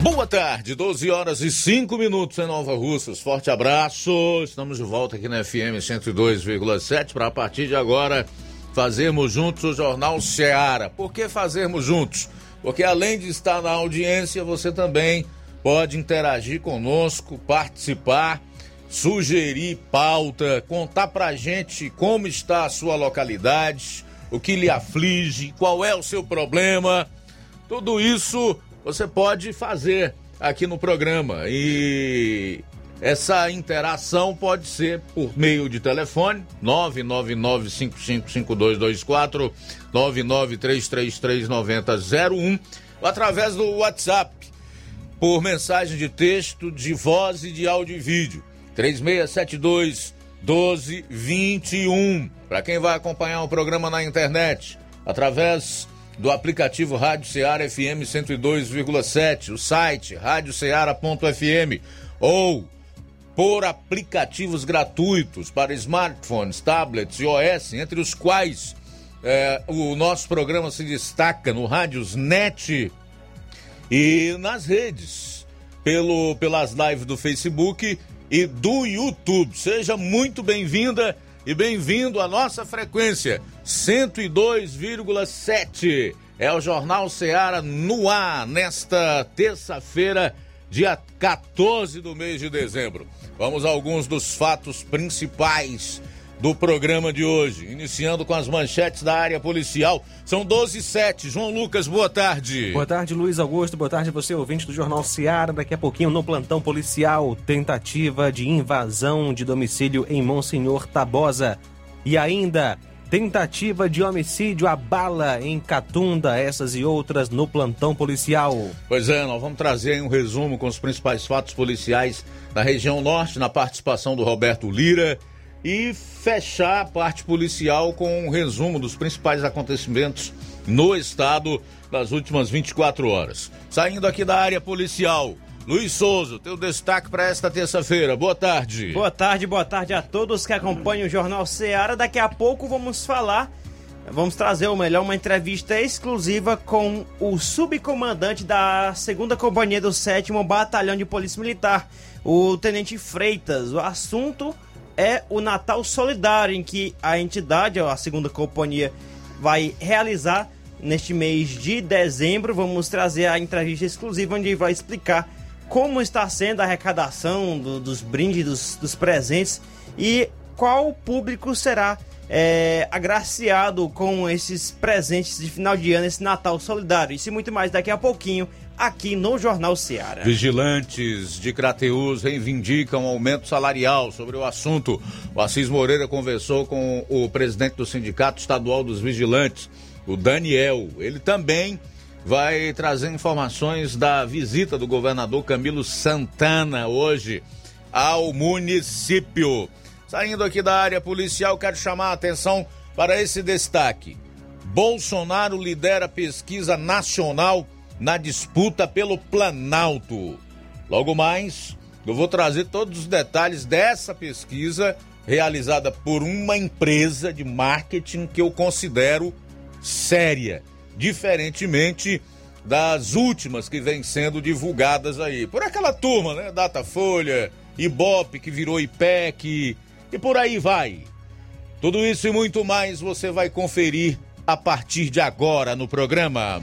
Boa tarde, 12 horas e 5 minutos em Nova Russas. Forte abraço. Estamos de volta aqui na FM 102,7 para a partir de agora fazermos juntos o Jornal Seara. Por que fazermos juntos? Porque além de estar na audiência, você também pode interagir conosco, participar, sugerir pauta, contar pra gente como está a sua localidade, o que lhe aflige, qual é o seu problema. Tudo isso você pode fazer aqui no programa. E essa interação pode ser por meio de telefone 999555224 993339001 ou através do WhatsApp por mensagem de texto, de voz e de áudio e vídeo 3672 1221. Para quem vai acompanhar o programa na internet, através do aplicativo Rádio Ceará FM 102,7, o site radioceara.fm ou por aplicativos gratuitos para smartphones, tablets e OS, entre os quais é, o nosso programa se destaca no Rádios Net e nas redes, pelo, pelas lives do Facebook e do YouTube. Seja muito bem-vinda e bem-vindo à nossa frequência 102,7. É o Jornal Ceará no ar nesta terça-feira, dia 14 do mês de dezembro. Vamos a alguns dos fatos principais do programa de hoje, iniciando com as manchetes da área policial. São 12 e 7. João Lucas, boa tarde. Boa tarde, Luiz Augusto. Boa tarde, você ouvinte do Jornal Seara. Daqui a pouquinho no plantão policial, tentativa de invasão de domicílio em Monsenhor Tabosa. E ainda, tentativa de homicídio a bala em Catunda, essas e outras no plantão policial. Pois é, nós vamos trazer um resumo com os principais fatos policiais da região norte, na participação do Roberto Lira e fechar a parte policial com um resumo dos principais acontecimentos no estado das últimas 24 horas. Saindo aqui da área policial, Luiz Souza, teu destaque para esta terça-feira. Boa tarde. Boa tarde, boa tarde a todos que acompanham o Jornal Ceará. Daqui a pouco vamos falar, vamos trazer ou melhor uma entrevista exclusiva com o subcomandante da 2 Companhia do 7 Batalhão de Polícia Militar, o Tenente Freitas. O assunto é o Natal Solidário, em que a entidade, a segunda companhia, vai realizar neste mês de dezembro. Vamos trazer a entrevista exclusiva onde vai explicar como está sendo a arrecadação do, dos brindes, dos, dos, presentes e qual público será é, agraciado com esses presentes de final de ano, esse Natal Solidário. Isso e muito mais daqui a pouquinho aqui no Jornal Ceará. Vigilantes de Crateus reivindicam aumento salarial. Sobre o assunto, o Assis Moreira conversou com o presidente do Sindicato Estadual dos Vigilantes, o Daniel. Ele também vai trazer informações da visita do governador Camilo Santana hoje ao município. Saindo aqui da área policial, quero chamar a atenção para esse destaque. Bolsonaro lidera pesquisa nacional na disputa pelo Planalto. Logo mais, eu vou trazer todos os detalhes dessa pesquisa realizada por uma empresa de marketing que eu considero séria diferentemente das últimas que vêm sendo divulgadas aí. Por aquela turma, né? Datafolha, Ibope, que virou IPEC, e por aí vai. Tudo isso e muito mais você vai conferir a partir de agora no programa.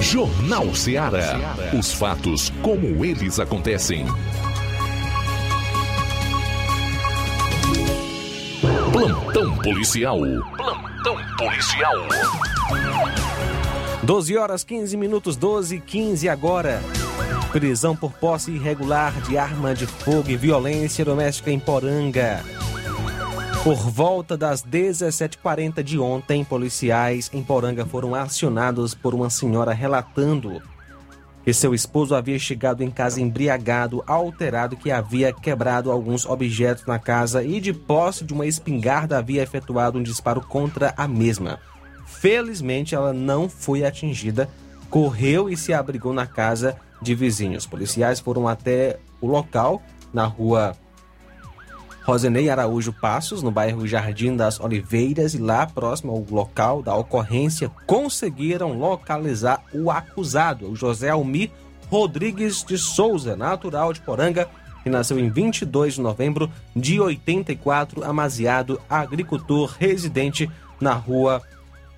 Jornal Ceará. Os fatos como eles acontecem. Plantão policial. Plantão policial. 12 horas 15 minutos, 12 e 15 agora. Prisão por posse irregular de arma de fogo e violência doméstica em Poranga. Por volta das 17h40 de ontem, policiais em Poranga foram acionados por uma senhora relatando que seu esposo havia chegado em casa embriagado, alterado, que havia quebrado alguns objetos na casa e, de posse de uma espingarda, havia efetuado um disparo contra a mesma. Felizmente, ela não foi atingida, correu e se abrigou na casa de vizinhos. Policiais foram até o local, na rua Rosenei Araújo Passos, no bairro Jardim das Oliveiras, e lá próximo ao local da ocorrência, conseguiram localizar o acusado, o José Almir Rodrigues de Souza, natural de Poranga, que nasceu em 22 de novembro de 84, amaziado, agricultor residente na rua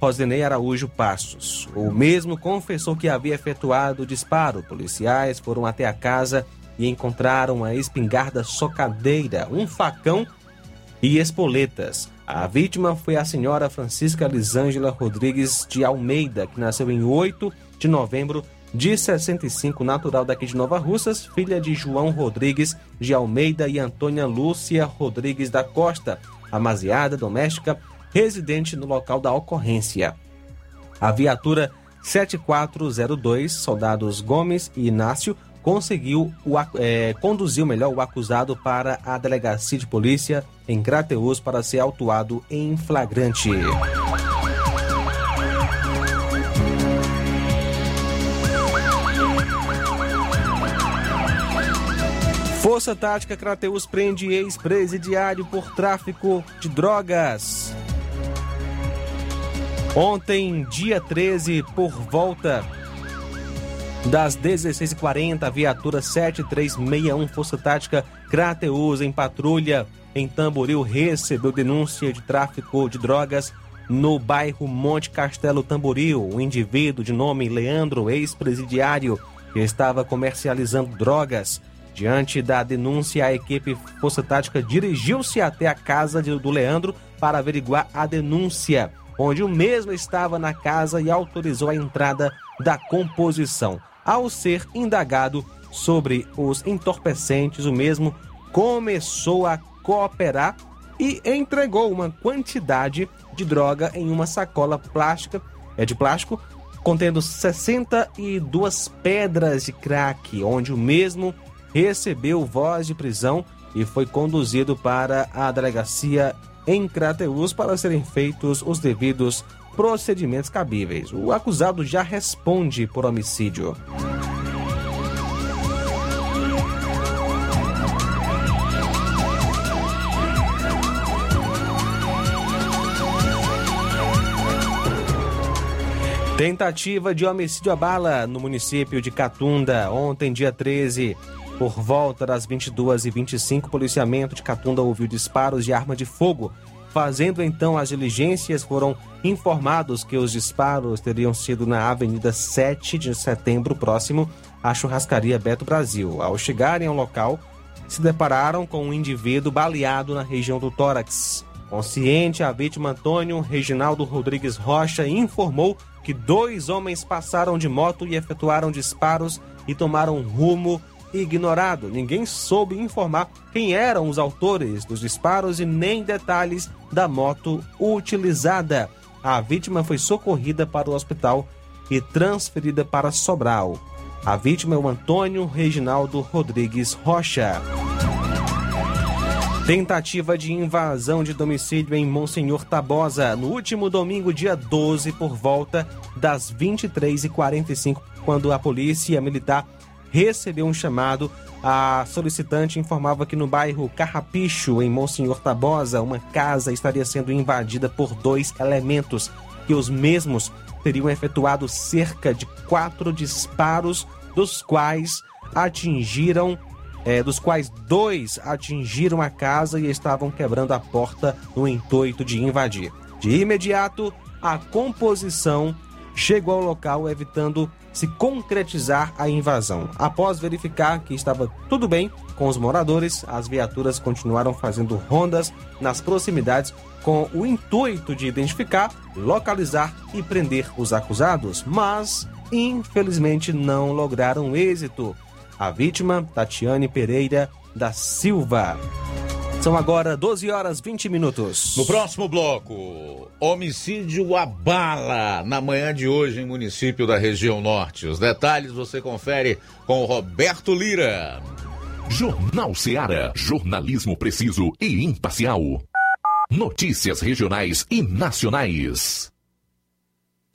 Rosenei Araújo Passos. O mesmo confessou que havia efetuado o disparo. Policiais foram até a casa e encontraram uma espingarda socadeira, um facão e espoletas. A vítima foi a senhora Francisca Lisângela Rodrigues de Almeida, que nasceu em 8 de novembro de 65, natural daqui de Nova Russas, filha de João Rodrigues de Almeida e Antônia Lúcia Rodrigues da Costa, amaziada doméstica, residente no local da ocorrência. A viatura 7402, soldados Gomes e Inácio, conseguiu o, é, conduziu melhor o acusado para a delegacia de polícia em Crateus para ser autuado em flagrante. Força Tática Crateus prende ex-presidiário por tráfico de drogas. Ontem, dia 13, por volta das 16h40, a viatura 7361 Força Tática Crateus em patrulha em Tamboril recebeu denúncia de tráfico de drogas no bairro Monte Castelo Tamboril. Um indivíduo de nome Leandro, ex-presidiário, estava comercializando drogas. Diante da denúncia, a equipe Força Tática dirigiu-se até a casa do Leandro para averiguar a denúncia, onde o mesmo estava na casa e autorizou a entrada da composição. Ao ser indagado sobre os entorpecentes, o mesmo começou a cooperar e entregou uma quantidade de droga em uma sacola plástica, é de plástico, contendo 62 pedras de crack, onde o mesmo recebeu voz de prisão e foi conduzido para a delegacia em Crateus para serem feitos os devidos procedimentos cabíveis. O acusado já responde por homicídio. Tentativa de homicídio a bala no município de Catunda, ontem, dia 13. Por volta das 22h25, policiamento de Catunda ouviu disparos de arma de fogo. Fazendo então as diligências, foram informados que os disparos teriam sido na Avenida 7 de Setembro, próximo à churrascaria Beto Brasil. Ao chegarem ao local, se depararam com um indivíduo baleado na região do tórax. Consciente, a vítima Antônio Reginaldo Rodrigues Rocha informou que dois homens passaram de moto e efetuaram disparos e tomaram rumo ignorado. Ninguém soube informar quem eram os autores dos disparos e nem detalhes da moto utilizada. A vítima foi socorrida para o hospital e transferida para Sobral. A vítima é o Antônio Reginaldo Rodrigues Rocha. Tentativa de invasão de domicílio em Monsenhor Tabosa no último domingo, dia 12, por volta das 23h45, quando a polícia militar recebeu um chamado. A solicitante informava que no bairro Carrapicho, em Monsenhor Tabosa, uma casa estaria sendo invadida por dois elementos, que os mesmos teriam efetuado cerca de quatro disparos, dos quais atingiram é, dos quais dois atingiram a casa e estavam quebrando a porta no intuito de invadir. De imediato, a composição chegou ao local evitando se concretizar a invasão. Após verificar que estava tudo bem com os moradores, as viaturas continuaram fazendo rondas nas proximidades com o intuito de identificar, localizar e prender os acusados, mas infelizmente não lograram êxito. A vítima, Tatiane Pereira da Silva. São agora 12 horas 20 minutos. No próximo bloco, homicídio a bala na manhã de hoje em município da região norte. Os detalhes você confere com o Roberto Lira. Jornal Seara. Jornalismo preciso e imparcial. Notícias regionais e nacionais.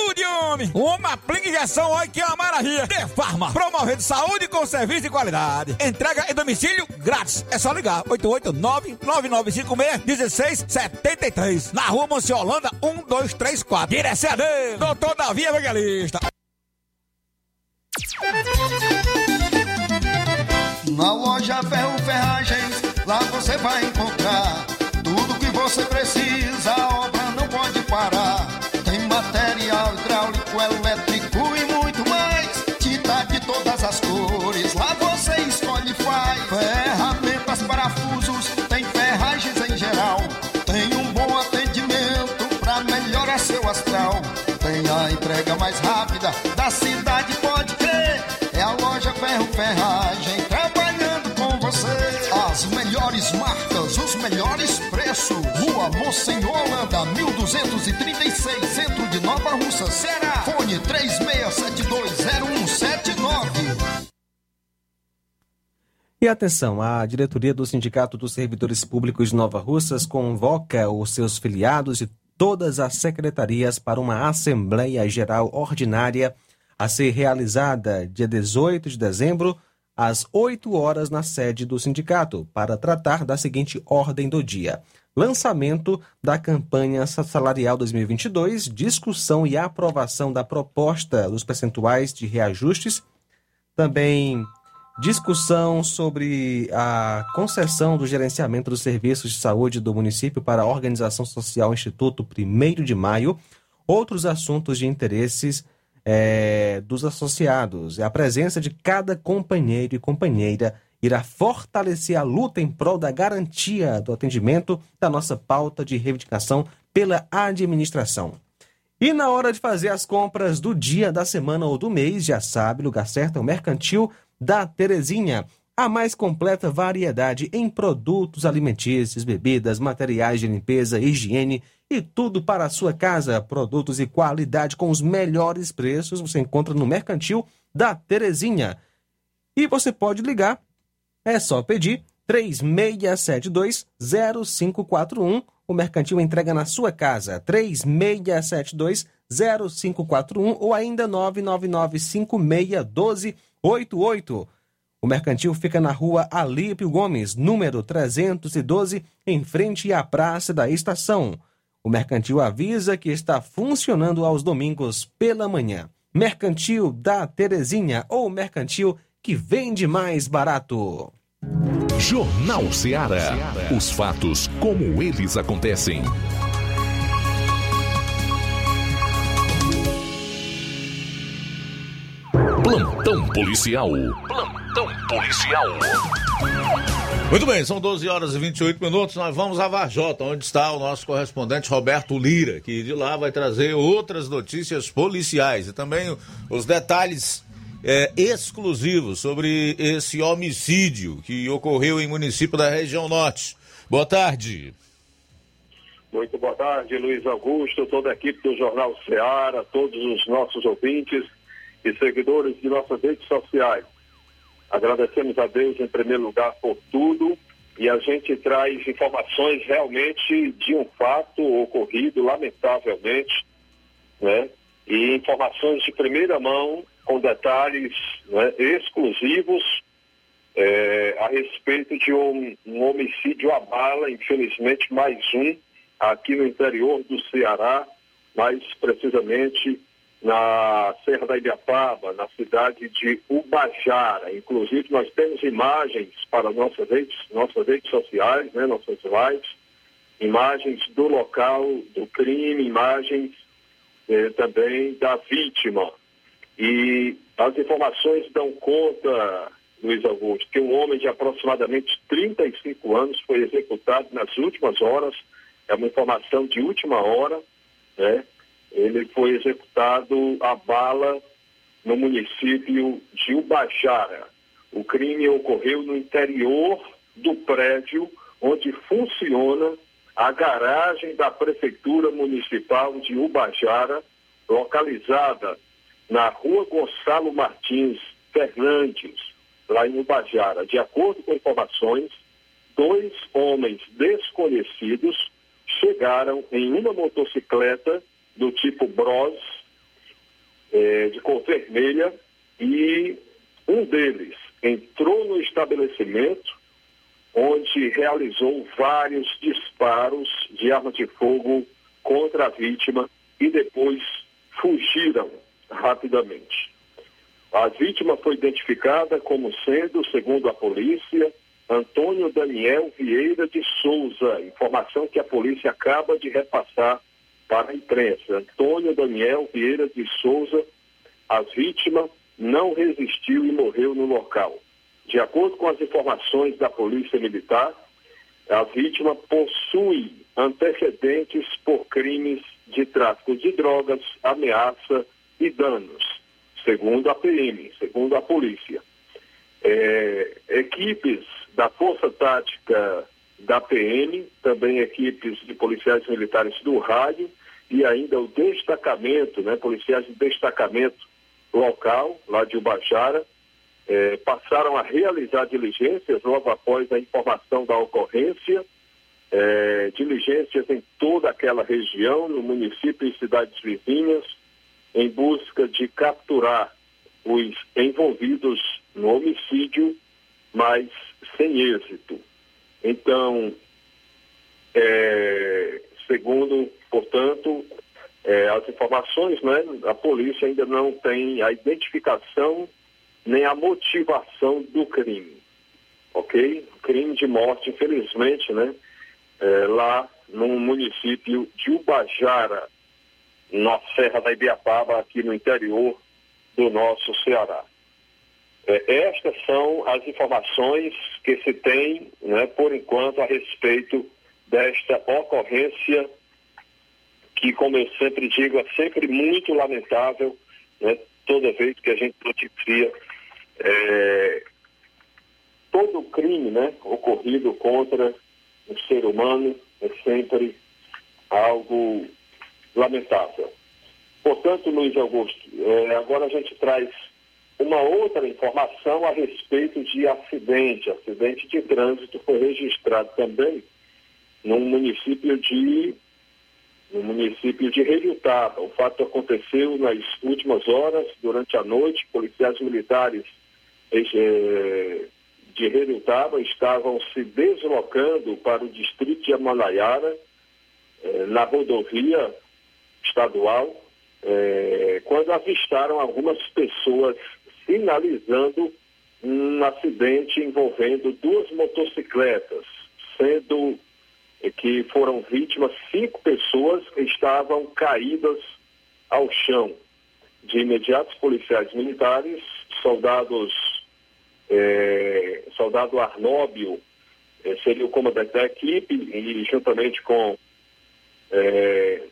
ajude, homem. Uma aplica injeção, olha que é uma maravilha. De Farma, promovendo saúde com serviço de qualidade. Entrega em domicílio grátis. É só ligar, 889-9956-1673. Na rua Monsiolanda, 1234. Direção dele, doutor Davi Evangelista. Na loja Ferro Ferragens, lá você vai encontrar tudo que você precisa, da cidade, pode crer. É a loja Ferro Ferragem trabalhando com você. As melhores marcas, os melhores preços. Rua Monsenhor Holanda, 1236, centro de Nova Russa, Ceará. Fone 36720179. E atenção, a diretoria do Sindicato dos Servidores Públicos de Nova Russas convoca os seus filiados e todas as secretarias para uma Assembleia Geral Ordinária a ser realizada dia 18 de dezembro, às 8 horas, na sede do sindicato, para tratar da seguinte ordem do dia: lançamento da campanha salarial 2022, discussão e aprovação da proposta dos percentuais de reajustes, também discussão sobre a concessão do gerenciamento dos serviços de saúde do município para a Organização Social Instituto 1 de Maio, outros assuntos de interesses eh, dos associados. A presença de cada companheiro e companheira irá fortalecer a luta em prol da garantia do atendimento da nossa pauta de reivindicação pela administração. E na hora de fazer as compras do dia, da semana ou do mês, já sabe, lugar certo é o Mercantil da Terezinha. A mais completa variedade em produtos alimentícios, bebidas, materiais de limpeza, higiene e tudo para a sua casa. Produtos e qualidade com os melhores preços você encontra no Mercantil da Terezinha. E você pode ligar, é só pedir 3672-0541. O Mercantil entrega na sua casa 3672-0541 ou ainda 999-561288. O Mercantil fica na rua Alípio Gomes, número 312, em frente à Praça da Estação. O Mercantil avisa que está funcionando aos domingos pela manhã. Mercantil da Terezinha ou Mercantil que vende mais barato. Jornal Ceará. Os fatos como eles acontecem. Plantão policial. Plantão policial. Muito bem, são 12 horas e 28 minutos. Nós vamos a Varjota, onde está o nosso correspondente Roberto Lira, que de lá vai trazer outras notícias policiais e também os detalhes é, exclusivos sobre esse homicídio que ocorreu em município da região norte. Boa tarde. Muito boa tarde, Luiz Augusto, toda a equipe do Jornal Ceará, todos os nossos ouvintes e seguidores de nossas redes sociais. Agradecemos a Deus em primeiro lugar por tudo e a gente traz informações realmente de um fato ocorrido, lamentavelmente, né? E informações de primeira mão, com detalhes né, exclusivos é, a respeito de um, um homicídio à bala, infelizmente mais um, aqui no interior do Ceará, mais precisamente na Serra da Ibiapaba, na cidade de Ubajara. Inclusive, nós temos imagens para nossas redes, nossas redes sociais, né, nossas lives, imagens do local do crime, imagens eh, também da vítima. E as informações dão conta, Luiz Augusto, que um homem de aproximadamente 35 anos foi executado nas últimas horas, é uma informação de última hora, né? Ele foi executado a bala no município de Ubajara. O crime ocorreu no interior do prédio onde funciona a garagem da Prefeitura Municipal de Ubajara, localizada na rua Gonçalo Martins Fernandes, lá em Ubajara. De acordo com informações, dois homens desconhecidos chegaram em uma motocicleta do tipo Bros, é, de cor vermelha, e um deles entrou no estabelecimento onde realizou vários disparos de arma de fogo contra a vítima e depois fugiram rapidamente. A vítima foi identificada como sendo, segundo a polícia, Antônio Daniel Vieira de Souza, informação que a polícia acaba de repassar para a imprensa. Antônio Daniel Vieira de Souza, a vítima não resistiu e morreu no local. De acordo com as informações da Polícia Militar, a vítima possui antecedentes por crimes de tráfico de drogas, ameaça e danos, segundo a PM, segundo a polícia. É, equipes da Força Tática da PM, também equipes de policiais militares do rádio e ainda o destacamento, né, policiais de destacamento local, lá de Ubajara, eh, passaram a realizar diligências logo após a informação da ocorrência, eh, diligências em toda aquela região, no município e cidades vizinhas, em busca de capturar os envolvidos no homicídio, mas sem êxito. Então, é, segundo, portanto, é, as informações, né, a polícia ainda não tem a identificação nem a motivação do crime, ok? Crime de morte, infelizmente, né, é, lá no município de Ubajara, na Serra da Ibiapaba, aqui no interior do nosso Ceará. É, estas são as informações que se tem, né, por enquanto, a respeito desta ocorrência, que, como eu sempre digo, é sempre muito lamentável, né, toda vez que a gente noticia é, todo crime né, ocorrido contra o ser humano, é sempre algo lamentável. Portanto, Luiz Augusto, é, agora a gente traz uma outra informação a respeito de acidente. Acidente de trânsito foi registrado também no município de no município de Reviutaba. O fato aconteceu nas últimas horas, durante a noite, policiais militares eh, de Reviutaba estavam se deslocando para o distrito de Amanaiara, eh, na rodovia estadual, eh, quando avistaram algumas pessoas sinalizando um acidente envolvendo duas motocicletas, sendo que foram vítimas cinco pessoas que estavam caídas ao chão. De imediato, policiais militares, soldados, eh, soldado Arnóbio eh, seria o comandante da equipe e juntamente com eh,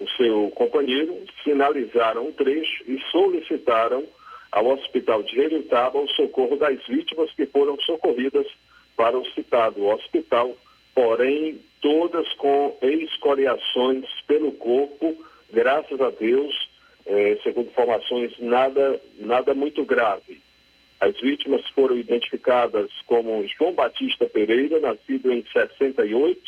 o seu companheiro sinalizaram um trecho e solicitaram ao Hospital de Heritaba o socorro das vítimas que foram socorridas para o citado hospital, porém todas com escoriações pelo corpo, graças a Deus, eh, segundo informações, nada, nada muito grave. As vítimas foram identificadas como João Batista Pereira, nascido em 68,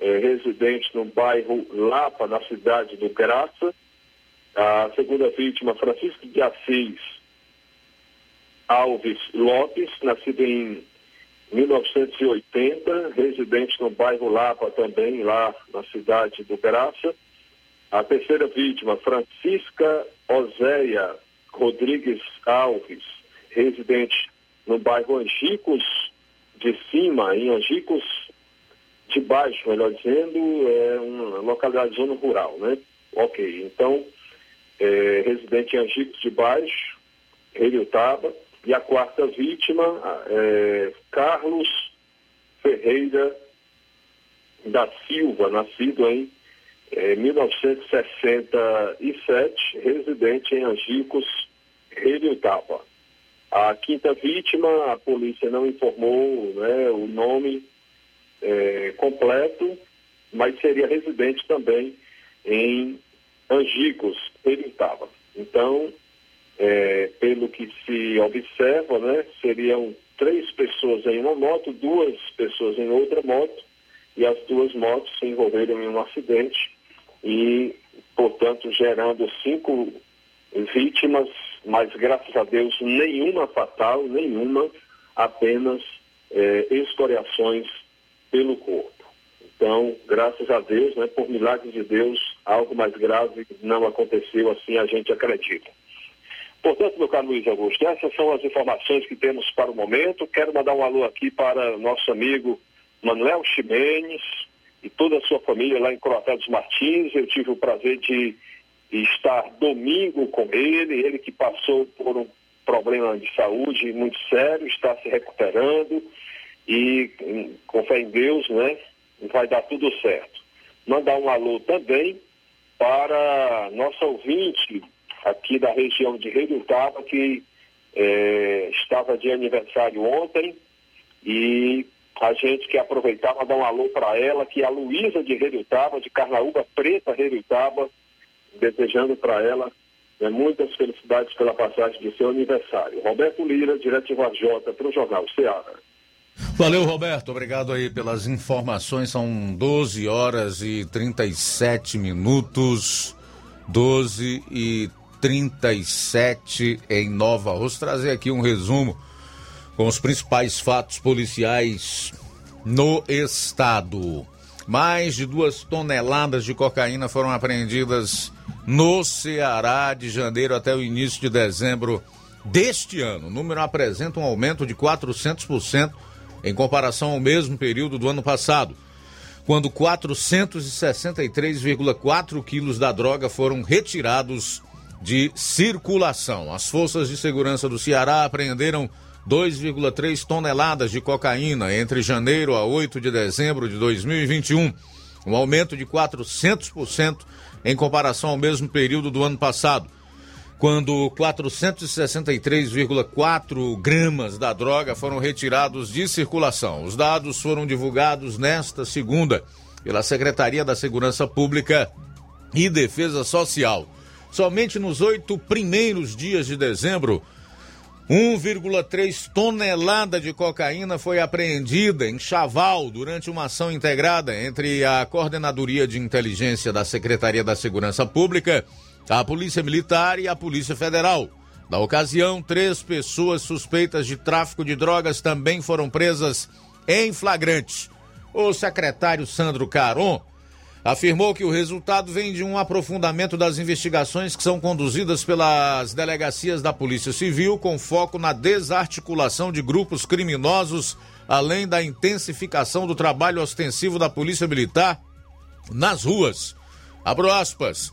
eh, residente no bairro Lapa, na cidade do Graça. A segunda vítima, Francisco de Assis, Alves Lopes, nascido em 1980, residente no bairro Lapa também, lá na cidade do Graça. A terceira vítima, Francisca Oséia Rodrigues Alves, residente no bairro Angicos de Cima, em Angicos de Baixo, melhor dizendo, é uma localidade zona rural, né? Ok, então, é, residente em Angicos de Baixo, Taba. E a quarta vítima, é Carlos Ferreira da Silva, nascido em é, 1967, residente em Angicos, Taba. A quinta vítima, a polícia não informou né, o nome é, completo, mas seria residente também em Angicos, Taba. Então, é, pelo que se observa, né, seriam três pessoas em uma moto, duas pessoas em outra moto, e as duas motos se envolveram em um acidente e, portanto, gerando cinco vítimas, mas graças a Deus nenhuma fatal, nenhuma, apenas é, escoriações pelo corpo. Então, graças a Deus, né, por milagre de Deus, algo mais grave não aconteceu, assim a gente acredita. Portanto, meu caro Luiz Augusto, essas são as informações que temos para o momento. Quero mandar um alô aqui para nosso amigo Manuel Ximenes e toda a sua família lá em Croatá dos Martins. Eu tive o prazer de estar domingo com ele, ele que passou por um problema de saúde muito sério, está se recuperando e com fé em Deus, né, vai dar tudo certo. Mandar um alô também para nossa ouvinte aqui da região de Redutaba, que é, estava de aniversário ontem e a gente quer aproveitar para dar um alô para ela, que é a Luísa de Redutaba, de Carnaúba Preta Redutaba, desejando para ela né, muitas felicidades pela passagem de seu aniversário. Roberto Lira, direto J para o Jornal Ceará. Valeu, Roberto. Obrigado aí pelas informações. São 12 horas e 37 minutos. 12 e 37 em Nova Rússia. Trazer aqui um resumo com os principais fatos policiais no estado. Mais de duas toneladas de cocaína foram apreendidas no Ceará de janeiro até o início de dezembro deste ano. O número apresenta um aumento de 400% em comparação ao mesmo período do ano passado, quando 463,4 quilos da droga foram retirados de circulação. As forças de segurança do Ceará apreenderam 2,3 toneladas de cocaína entre janeiro a 8 de dezembro de 2021, um aumento de 400% em comparação ao mesmo período do ano passado, quando 463,4 gramas da droga foram retirados de circulação. Os dados foram divulgados nesta segunda pela Secretaria da Segurança Pública e Defesa Social. Somente nos oito primeiros dias de dezembro, 1,3 tonelada de cocaína foi apreendida em Chaval durante uma ação integrada entre a Coordenadoria de Inteligência da Secretaria da Segurança Pública, a Polícia Militar e a Polícia Federal. Na ocasião, três pessoas suspeitas de tráfico de drogas também foram presas em flagrante. O secretário Sandro Caron afirmou que o resultado vem de um aprofundamento das investigações que são conduzidas pelas delegacias da Polícia Civil, com foco na desarticulação de grupos criminosos, além da intensificação do trabalho ostensivo da Polícia Militar nas ruas. Abro aspas.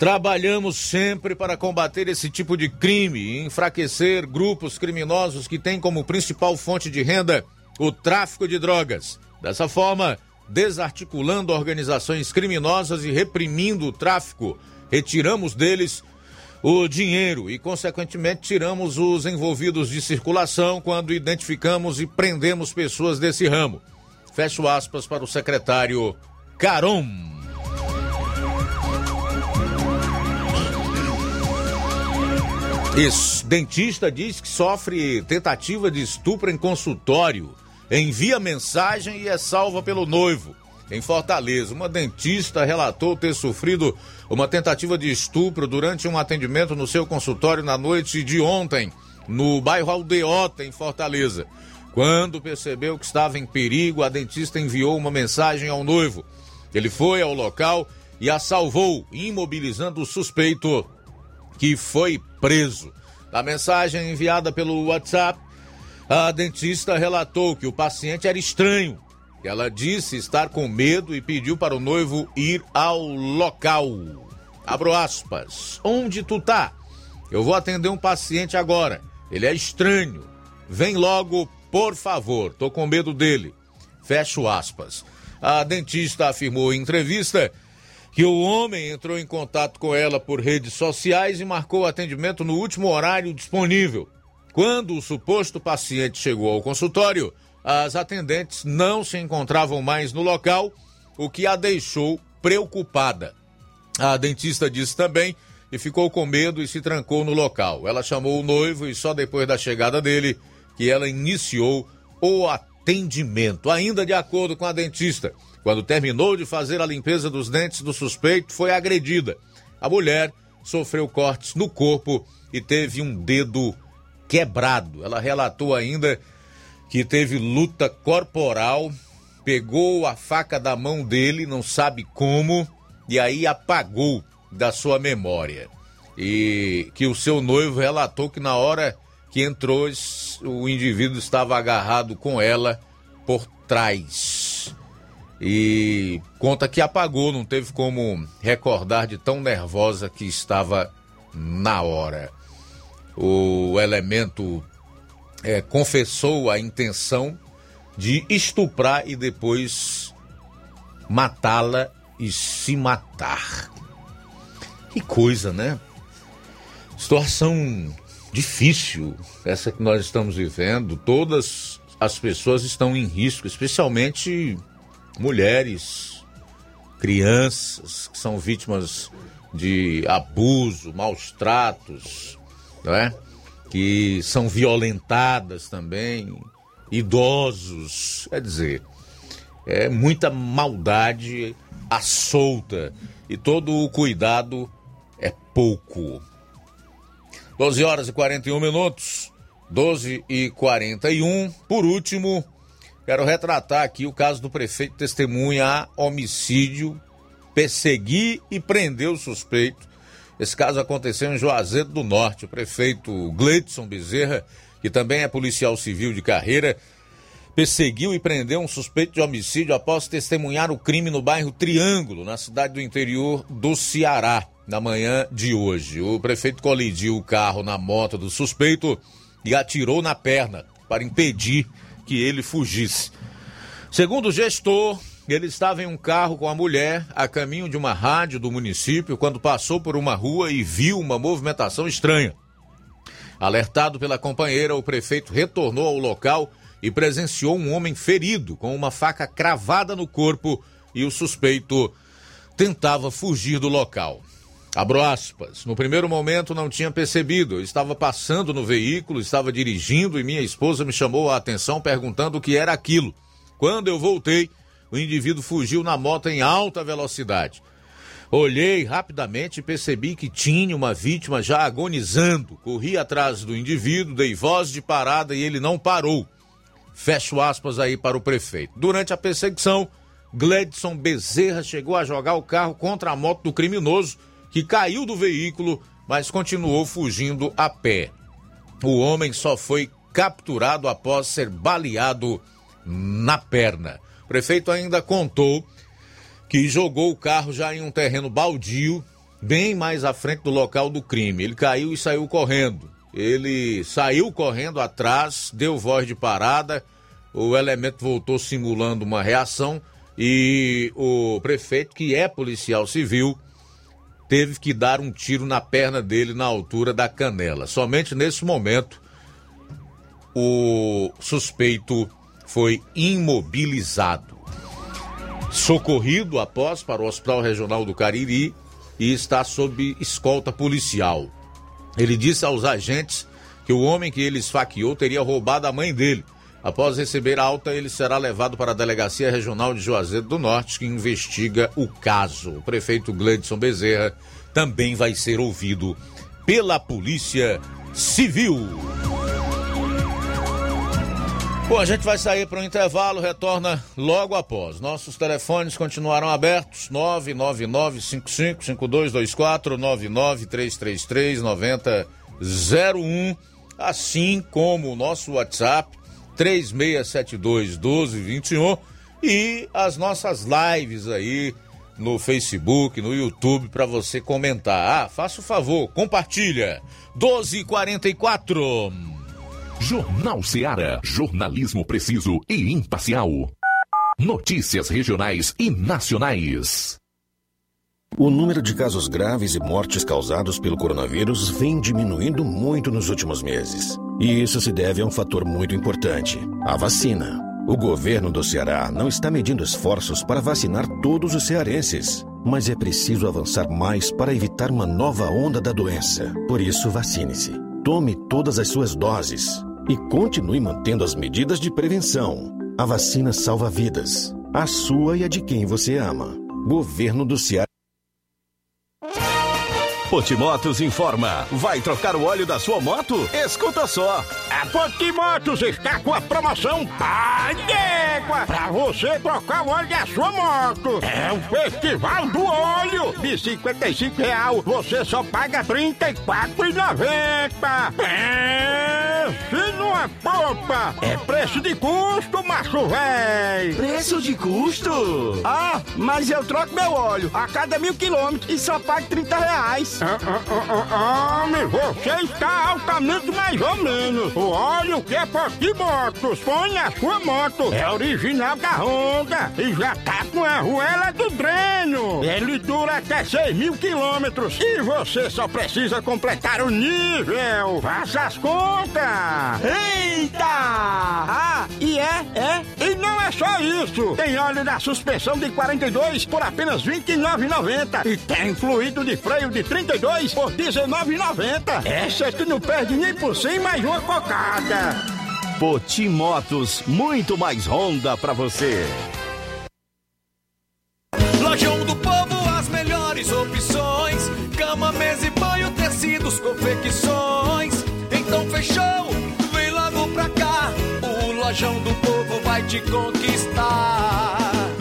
Trabalhamos sempre para combater esse tipo de crime e enfraquecer grupos criminosos que têm como principal fonte de renda o tráfico de drogas. Dessa forma, desarticulando organizações criminosas e reprimindo o tráfico, retiramos deles o dinheiro e, consequentemente, tiramos os envolvidos de circulação quando identificamos e prendemos pessoas desse ramo. Fecho aspas para o secretário Caron. Isso. Dentista diz que sofre tentativa de estupro em consultório envia mensagem e é salva pelo noivo. Em Fortaleza, uma dentista relatou ter sofrido uma tentativa de estupro durante um atendimento no seu consultório na noite de ontem, no bairro Aldeota, em Fortaleza. Quando percebeu que estava em perigo, a dentista enviou uma mensagem ao noivo. Ele foi ao local e a salvou, imobilizando o suspeito, que foi preso. Na mensagem enviada pelo WhatsApp, a dentista relatou que o paciente era estranho. Ela disse estar com medo e pediu para o noivo ir ao local. Abro aspas. Onde tu tá? Eu vou atender um paciente agora. Ele é estranho. Vem logo, por favor. Tô com medo dele. Fecho aspas. A dentista afirmou em entrevista que o homem entrou em contato com ela por redes sociais e marcou o atendimento no último horário disponível. Quando o suposto paciente chegou ao consultório, as atendentes não se encontravam mais no local, o que a deixou preocupada. A dentista disse também e ficou com medo e se trancou no local. Ela chamou o noivo e só depois da chegada dele que ela iniciou o atendimento. Ainda de acordo com a dentista, quando terminou de fazer a limpeza dos dentes do suspeito, foi agredida. A mulher sofreu cortes no corpo e teve um dedo quebrado. Ela relatou ainda que teve luta corporal, pegou a faca da mão dele, não sabe como, e aí apagou da sua memória. E que o seu noivo relatou que na hora que entrou, o indivíduo estava agarrado com ela por trás. E conta que apagou, não teve como recordar de tão nervosa que estava na hora o elemento é, confessou a intenção de estuprar e depois matá-la e se matar. Que coisa, né? Situação difícil essa que nós estamos vivendo. Todas as pessoas estão em risco, especialmente mulheres, crianças que são vítimas de abuso, maus tratos, não é? que são violentadas também, idosos, quer dizer, é muita maldade à solta e todo o cuidado é pouco. 12 horas e 41 minutos, 12 e 41. Por último, quero retratar aqui o caso do prefeito testemunha homicídio, perseguir e prender o suspeito esse caso aconteceu em Juazeiro do Norte. O prefeito Gleidson Bezerra, que também é policial civil de carreira, perseguiu e prendeu um suspeito de homicídio após testemunhar o crime no bairro Triângulo, na cidade do interior do Ceará, na manhã de hoje. O prefeito colidiu o carro na moto do suspeito e atirou na perna para impedir que ele fugisse. Segundo o gestor, ele estava em um carro com a mulher a caminho de uma rádio do município quando passou por uma rua e viu uma movimentação estranha. Alertado pela companheira, o prefeito retornou ao local e presenciou um homem ferido com uma faca cravada no corpo e o suspeito tentava fugir do local. Abro aspas. No primeiro momento não tinha percebido. Eu estava passando no veículo, estava dirigindo e minha esposa me chamou a atenção perguntando o que era aquilo. Quando eu voltei, o indivíduo fugiu na moto em alta velocidade. Olhei rapidamente e percebi que tinha uma vítima já agonizando. Corri atrás do indivíduo, dei voz de parada e ele não parou. Fecho aspas aí para o prefeito. Durante a perseguição, Gledson Bezerra chegou a jogar o carro contra a moto do criminoso, que caiu do veículo, mas continuou fugindo a pé. O homem só foi capturado após ser baleado na perna prefeito ainda contou que jogou o carro já em um terreno baldio, bem mais à frente do local do crime. Ele caiu e saiu correndo. Ele saiu correndo atrás, deu voz de parada, o elemento voltou simulando uma reação e o prefeito, que é policial civil, teve que dar um tiro na perna dele na altura da canela. Somente nesse momento o suspeito foi imobilizado. Socorrido após para o Hospital Regional do Cariri e está sob escolta policial. Ele disse aos agentes que o homem que ele esfaqueou teria roubado a mãe dele. Após receber alta, ele será levado para a Delegacia Regional de Juazeiro do Norte, que investiga o caso. O prefeito Gleidson Bezerra também vai ser ouvido pela Polícia Civil. Bom, a gente vai sair para um intervalo, retorna logo após. Nossos telefones continuarão abertos: 999-55-5224, 99333-9001, assim como o nosso WhatsApp 3672-1221 e as nossas lives aí no Facebook, no YouTube, para você comentar. Ah, faça o favor, compartilha. 1244. Jornal Seara. Jornalismo preciso e imparcial. Notícias regionais e nacionais. O número de casos graves e mortes causados pelo coronavírus vem diminuindo muito nos últimos meses. E isso se deve a um fator muito importante: a vacina. O governo do Ceará não está medindo esforços para vacinar todos os cearenses, mas é preciso avançar mais para evitar uma nova onda da doença. Por isso, vacine-se. Tome todas as suas doses. E continue mantendo as medidas de prevenção. A vacina salva vidas. A sua e a de quem você ama. Governo do Ceará. Potimotos informa. Vai trocar o óleo da sua moto? Escuta só. A Potimotos está com a promoção Pai d'Égua para você trocar o óleo da sua moto. É o Festival do Óleo. De 55 real, você só paga R$ 34,90. É, se não é popa, é preço de custo, macho véi. Preço de custo? Ah, mas eu troco meu óleo a cada mil quilômetros e só pago 30 reais. Ah, você está altamente mais ou menos. O óleo que é Motos põe na sua moto. É original da Honda e já tá com a arruela do dreno. Ele dura até 6 mil quilômetros e você só precisa completar o nível. Faça as contas. Eita! Ah, e é, é? E não é só isso. Tem óleo da suspensão de 42 por apenas R$ 29,90 e tem fluido de freio de 32 por R$ 19,90. Essa que não perde nem por cem mais uma cocada. Poti Motos, muito mais Honda pra você. Lojão do Povo, as melhores opções: cama, mesa e banho, tecidos, confecções. Então fechou, vem logo pra cá. O Lojão do Povo vai te conquistar.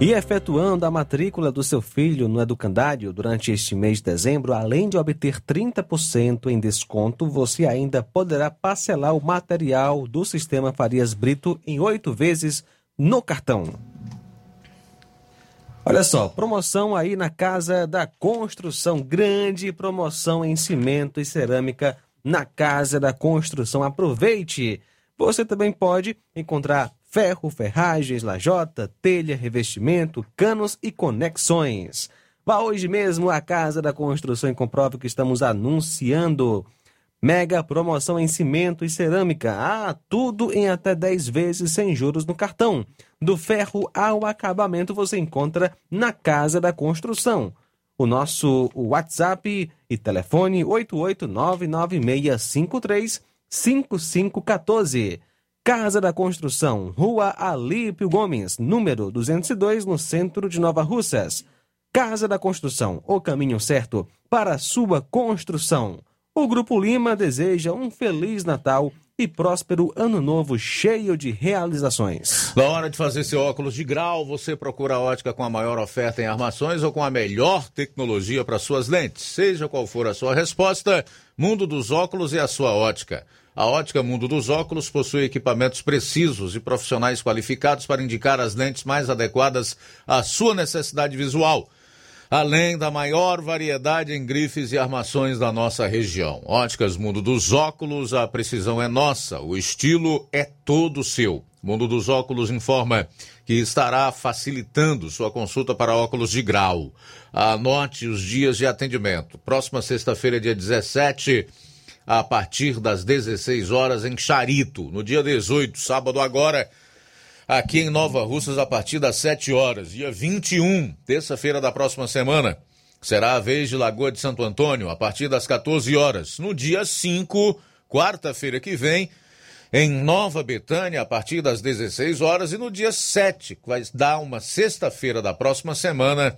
E efetuando a matrícula do seu filho no educandário durante este mês de dezembro, além de obter 30% em desconto, você ainda poderá parcelar o material do sistema Farias Brito em oito vezes no cartão. Olha só, promoção aí na Casa da Construção, grande promoção em cimento e cerâmica na Casa da Construção. Aproveite! Você também pode encontrar ferro, ferragens, lajota, telha, revestimento, canos e conexões. Vá hoje mesmo à Casa da Construção e comprove que estamos anunciando. Mega promoção em cimento e cerâmica. Ah, tudo em até 10 vezes sem juros no cartão. Do ferro ao acabamento você encontra na Casa da Construção. o nosso WhatsApp e telefone 88996535514. Casa da Construção, Rua Alípio Gomes, número 202, no centro de Nova Russas. Casa da Construção, o caminho certo para a sua construção. O Grupo Lima deseja um Feliz Natal e próspero Ano Novo cheio de realizações. Na hora de fazer seu óculos de grau, você procura a ótica com a maior oferta em armações ou com a melhor tecnologia para suas lentes. Seja qual for a sua resposta, Mundo dos Óculos é a sua ótica. A Ótica Mundo dos Óculos possui equipamentos precisos e profissionais qualificados para indicar as lentes mais adequadas à sua necessidade visual além da maior variedade em grifes e armações da nossa região. Óticas Mundo dos Óculos, a precisão é nossa, o estilo é todo seu. Mundo dos Óculos informa que estará facilitando sua consulta para óculos de grau. Anote os dias de atendimento. Próxima sexta-feira, dia 17, a partir das 16 horas em Charito. No dia 18, sábado agora, aqui em Nova Russas a partir das 7 horas. Dia 21, terça-feira da próxima semana, será a vez de Lagoa de Santo Antônio a partir das 14 horas. No dia 5, quarta-feira que vem, em Nova Betânia a partir das 16 horas. E no dia 7, que vai dar uma sexta-feira da próxima semana,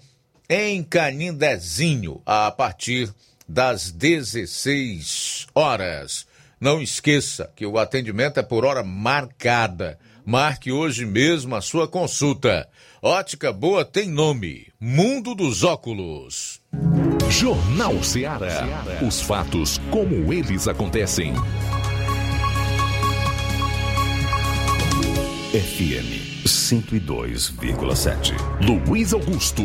em Canindezinho a partir das 16 horas. Não esqueça que o atendimento é por hora marcada. Marque hoje mesmo a sua consulta. Ótica Boa tem nome: Mundo dos Óculos. Jornal Ceará. Os fatos como eles acontecem. FM 102,7. Luiz Augusto.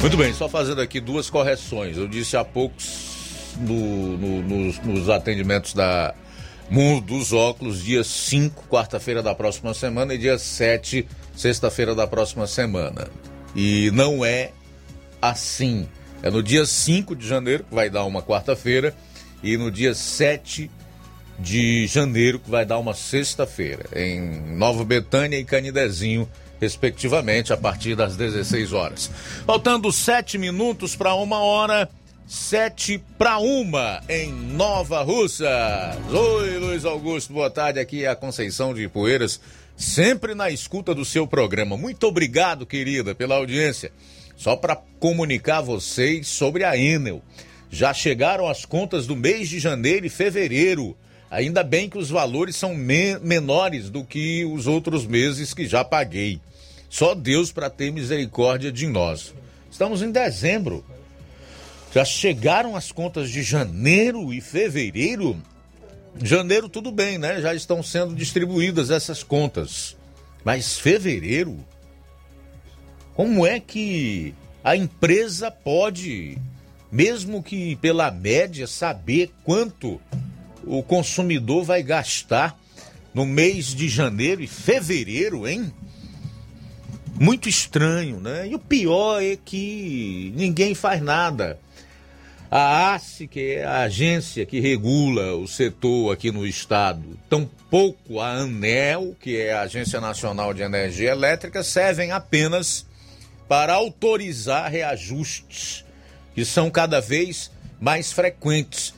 Muito bem, só fazendo aqui duas correções. Eu disse há poucos no, no, nos, nos atendimentos da Mundo dos Óculos, dia 5, quarta-feira da próxima semana, e dia 7, sexta-feira da próxima semana. E não é assim. É no dia 5 de janeiro, que vai dar uma quarta-feira, e no dia 7 de janeiro, que vai dar uma sexta-feira, em Nova Betânia e Canidezinho, respectivamente, a partir das 16 horas. Faltando sete minutos para uma hora. Sete para uma em Nova Russa. Oi, Luiz Augusto, boa tarde. Aqui é a Conceição de Poeiras, sempre na escuta do seu programa. Muito obrigado, querida, pela audiência. Só para comunicar a vocês sobre a Enel. Já chegaram as contas do mês de janeiro e fevereiro. Ainda bem que os valores são me menores do que os outros meses que já paguei. Só Deus para ter misericórdia de nós. Estamos em dezembro. Já chegaram as contas de janeiro e fevereiro? Janeiro tudo bem, né? Já estão sendo distribuídas essas contas. Mas fevereiro? Como é que a empresa pode, mesmo que pela média, saber quanto o consumidor vai gastar no mês de janeiro e fevereiro, hein? Muito estranho, né? E o pior é que ninguém faz nada. A ACE, que é a agência que regula o setor aqui no estado, tampouco a ANEL, que é a Agência Nacional de Energia Elétrica, servem apenas para autorizar reajustes, que são cada vez mais frequentes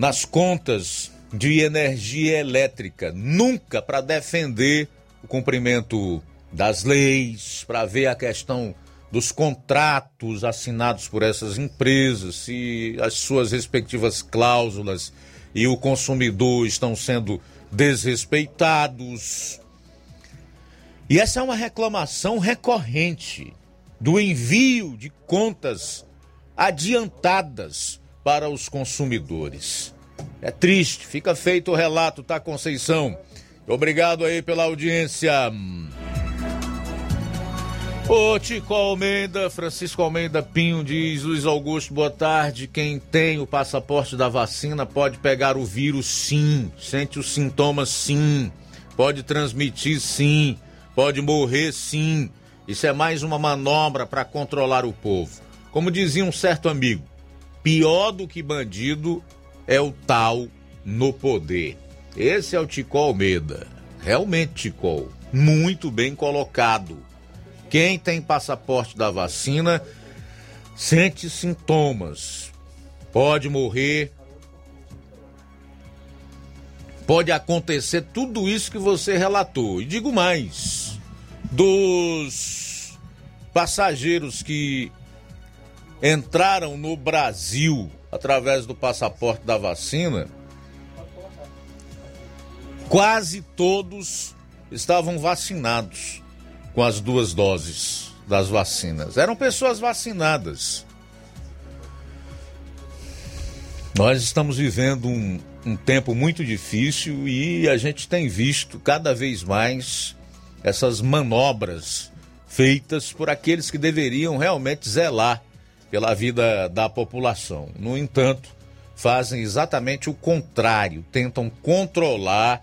nas contas de energia elétrica, nunca para defender o cumprimento das leis, para ver a questão dos contratos assinados por essas empresas, se as suas respectivas cláusulas e o consumidor estão sendo desrespeitados. E essa é uma reclamação recorrente do envio de contas adiantadas para os consumidores. É triste, fica feito o relato, tá, Conceição? Obrigado aí pela audiência. Ô Tico Almeida, Francisco Almeida Pinho diz, Luiz Augusto, boa tarde. Quem tem o passaporte da vacina pode pegar o vírus sim, sente os sintomas sim, pode transmitir sim, pode morrer sim. Isso é mais uma manobra para controlar o povo. Como dizia um certo amigo, pior do que bandido é o tal no poder. Esse é o Tico Almeida. Realmente, Tico, muito bem colocado Quem tem passaporte da vacina sente sintomas, pode morrer, pode acontecer tudo isso que você relatou. E digo mais: dos passageiros que entraram no Brasil através do passaporte da vacina, quase todos estavam vacinados com as duas doses das vacinas. Eram pessoas vacinadas. Nós estamos vivendo um, um tempo muito difícil e a gente tem visto cada vez mais essas manobras feitas por aqueles que deveriam realmente zelar pela vida da população. No entanto, fazem exatamente o contrário, tentam controlar,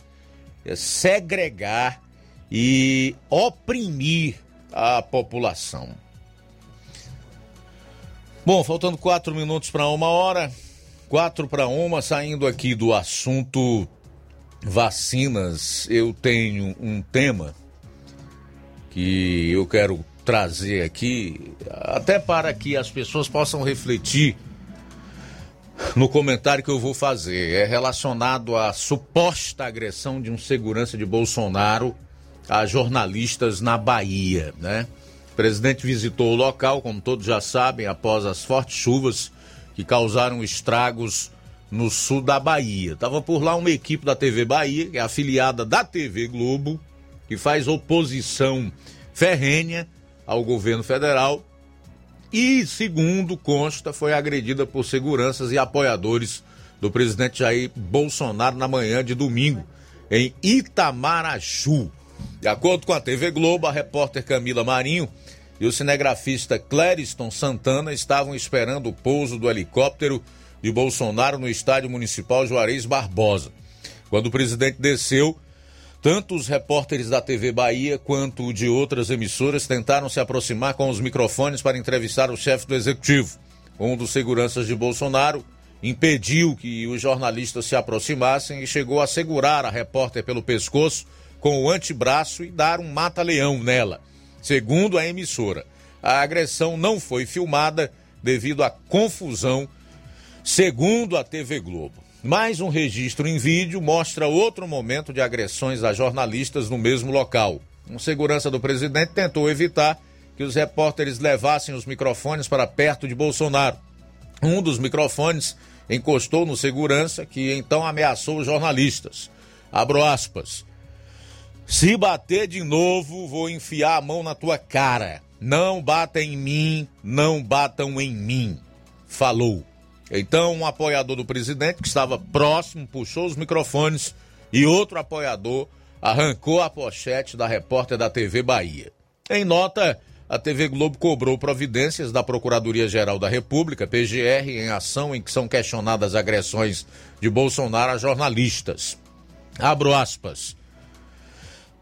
eh, segregar e oprimir a população. Bom, faltando quatro minutos para uma hora, quatro para uma, saindo aqui do assunto vacinas, eu tenho um tema que eu quero trazer aqui, até para que as pessoas possam refletir no comentário que eu vou fazer. É relacionado à suposta agressão de um segurança de Bolsonaro a jornalistas na Bahia, né? O presidente visitou o local, como todos já sabem, após as fortes chuvas que causaram estragos no sul da Bahia. Tava por lá uma equipe da TV Bahia, que é afiliada da TV Globo, que faz oposição ferrenha ao governo federal e, segundo consta, foi agredida por seguranças e apoiadores do presidente Jair Bolsonaro na manhã de domingo, em Itamaraju. De acordo com a TV Globo, a repórter Camila Marinho e o cinegrafista Clériston Santana estavam esperando o pouso do helicóptero de Bolsonaro no estádio municipal Juarez Barbosa. Quando o presidente desceu, tanto os repórteres da TV Bahia quanto de outras emissoras tentaram se aproximar com os microfones para entrevistar o chefe do executivo. Um dos seguranças de Bolsonaro impediu que os jornalistas se aproximassem e chegou a segurar a repórter pelo pescoço com o antebraço e dar um mata-leão nela. Segundo a emissora, a agressão não foi filmada devido à confusão, segundo a TV Globo. Mais um registro em vídeo mostra outro momento de agressões a jornalistas no mesmo local. Um segurança do presidente tentou evitar que os repórteres levassem os microfones para perto de Bolsonaro. Um dos microfones encostou no segurança, que então ameaçou os jornalistas. Abro aspas. Se bater de novo, vou enfiar a mão na tua cara. Não bata em mim, não batam em mim. Falou. Então, um apoiador do presidente que estava próximo puxou os microfones e outro apoiador arrancou a pochete da repórter da TV Bahia. Em nota, a TV Globo cobrou providências da Procuradoria-Geral da República, PGR, em ação em que são questionadas agressões de Bolsonaro a jornalistas. Abro aspas.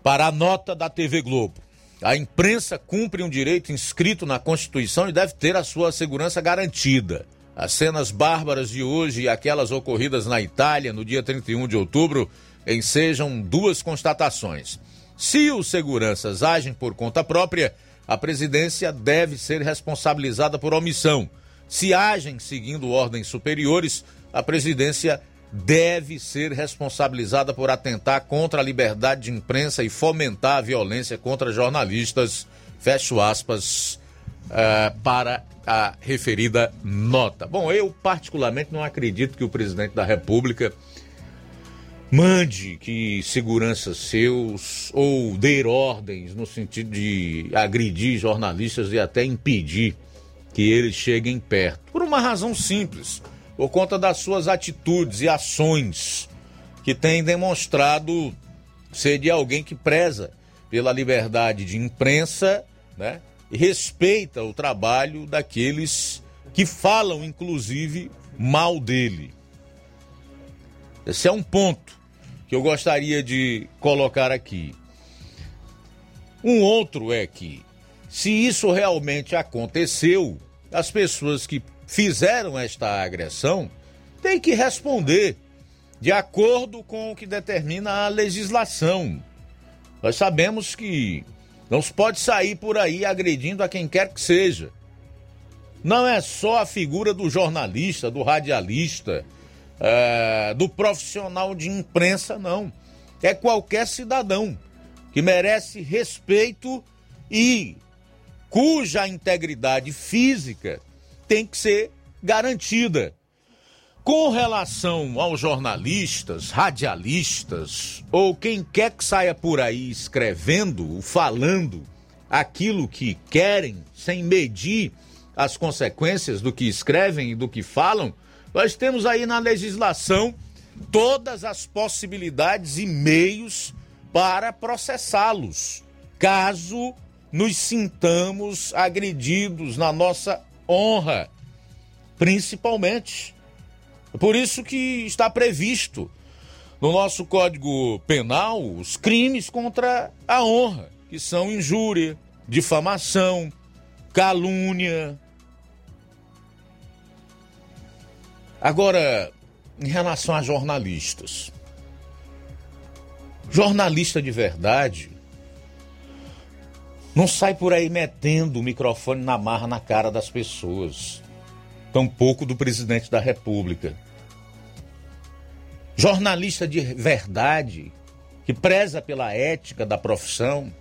Para a nota da TV Globo, a imprensa cumpre um direito inscrito na Constituição e deve ter a sua segurança garantida. As cenas bárbaras de hoje e aquelas ocorridas na Itália no dia 31 de outubro ensejam duas constatações. Se os seguranças agem por conta própria, a presidência deve ser responsabilizada por omissão. Se agem seguindo ordens superiores, a presidência deve ser responsabilizada por atentar contra a liberdade de imprensa e fomentar a violência contra jornalistas. Fecho aspas uh, para a referida nota. Bom, eu particularmente não acredito que o presidente da República mande que seguranças seus ou dê ordens no sentido de agredir jornalistas e até impedir que eles cheguem perto. Por uma razão simples, por conta das suas atitudes e ações que têm demonstrado ser de alguém que preza pela liberdade de imprensa, né? Respeita o trabalho daqueles que falam, inclusive, mal dele. Esse é um ponto que eu gostaria de colocar aqui. Um outro é que, se isso realmente aconteceu, as pessoas que fizeram esta agressão têm que responder de acordo com o que determina a legislação. Nós sabemos que Não se pode sair por aí agredindo a quem quer que seja. Não é só a figura do jornalista, do radialista, é, do profissional de imprensa, não. É qualquer cidadão que merece respeito e cuja integridade física tem que ser garantida. Com relação aos jornalistas, radialistas ou quem quer que saia por aí escrevendo, falando aquilo que querem, sem medir as consequências do que escrevem e do que falam, nós temos aí na legislação todas as possibilidades e meios para processá-los, caso nos sintamos agredidos na nossa honra, principalmente por isso que está previsto no nosso Código Penal os crimes contra a honra, que são injúria, difamação, calúnia. Agora, em relação a jornalistas. Jornalista de verdade não sai por aí metendo o microfone na marra na cara das pessoas, tampouco do presidente da República. Jornalista de verdade, que preza pela ética da profissão,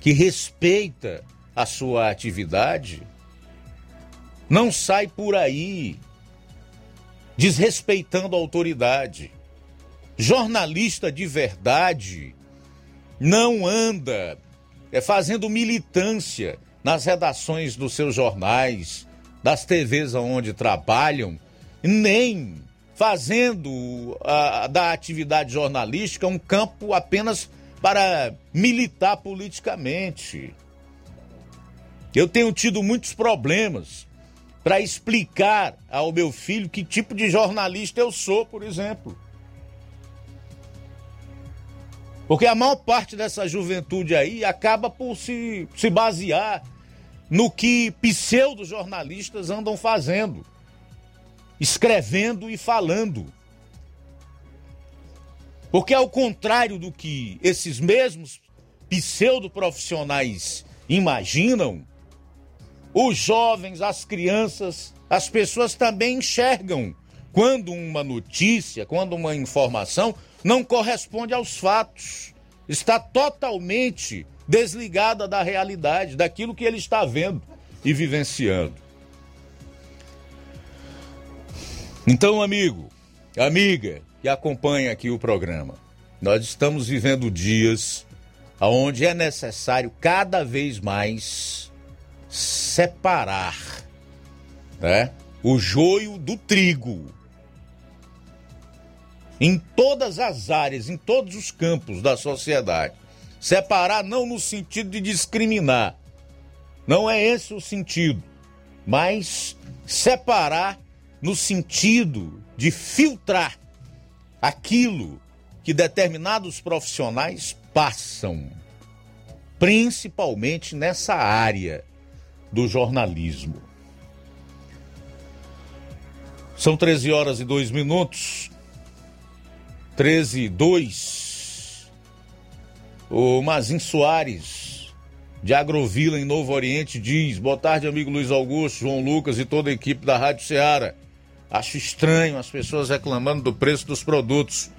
que respeita a sua atividade, não sai por aí desrespeitando a autoridade. Jornalista de verdade não anda é fazendo militância nas redações dos seus jornais, das TVs onde trabalham, nem fazendo a, da atividade jornalística um campo apenas para militar politicamente. Eu tenho tido muitos problemas para explicar ao meu filho que tipo de jornalista eu sou, por exemplo. Porque a maior parte dessa juventude aí acaba por se, se basear no que pseudo-jornalistas andam fazendo escrevendo e falando. Porque, ao contrário do que esses mesmos pseudo-profissionais imaginam, os jovens, as crianças, as pessoas também enxergam quando uma notícia, quando uma informação não corresponde aos fatos, está totalmente desligada da realidade, daquilo que ele está vendo e vivenciando. Então, amigo, amiga que acompanha aqui o programa, nós estamos vivendo dias onde é necessário cada vez mais separar né, o joio do trigo. Em todas as áreas, em todos os campos da sociedade. Separar não no sentido de discriminar, não é esse o sentido, mas separar no sentido de filtrar aquilo que determinados profissionais passam, principalmente nessa área do jornalismo. São 13 horas e 2 minutos. 13 e 2. O Mazin Soares, de Agrovila, em Novo Oriente, diz: Boa tarde, amigo Luiz Augusto, João Lucas e toda a equipe da Rádio Ceará. Acho estranho as pessoas reclamando do preço dos produtos.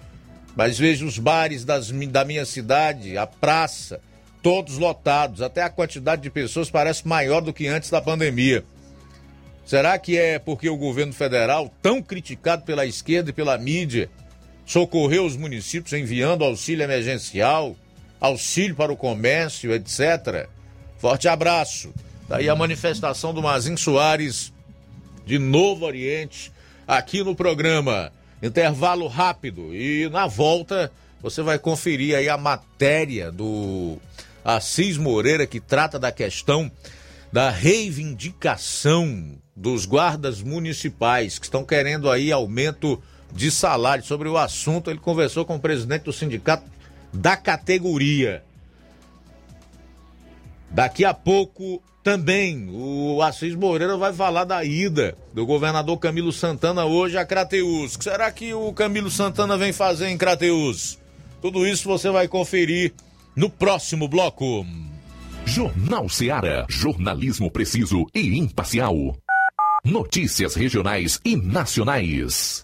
Mas vejo os bares das, da minha cidade, a praça, todos lotados. Até a quantidade de pessoas parece maior do que antes da pandemia. Será que é porque o governo federal, tão criticado pela esquerda e pela mídia, socorreu os municípios enviando auxílio emergencial, auxílio para o comércio, etc? Forte abraço. Daí a manifestação do Mazin Soares, de Novo Oriente, aqui no programa. Intervalo rápido e na volta você vai conferir aí a matéria do Assis Moreira que trata da questão da reivindicação dos guardas municipais que estão querendo aí aumento de salário. Sobre o assunto, ele conversou com o presidente do sindicato da categoria. Daqui a pouco também o Assis Moreira vai falar da ida do governador Camilo Santana hoje a Crateus. O que será que o Camilo Santana vem fazer em Crateus? Tudo isso você vai conferir no próximo bloco. Jornal Seara. Jornalismo preciso e imparcial. Notícias regionais e nacionais.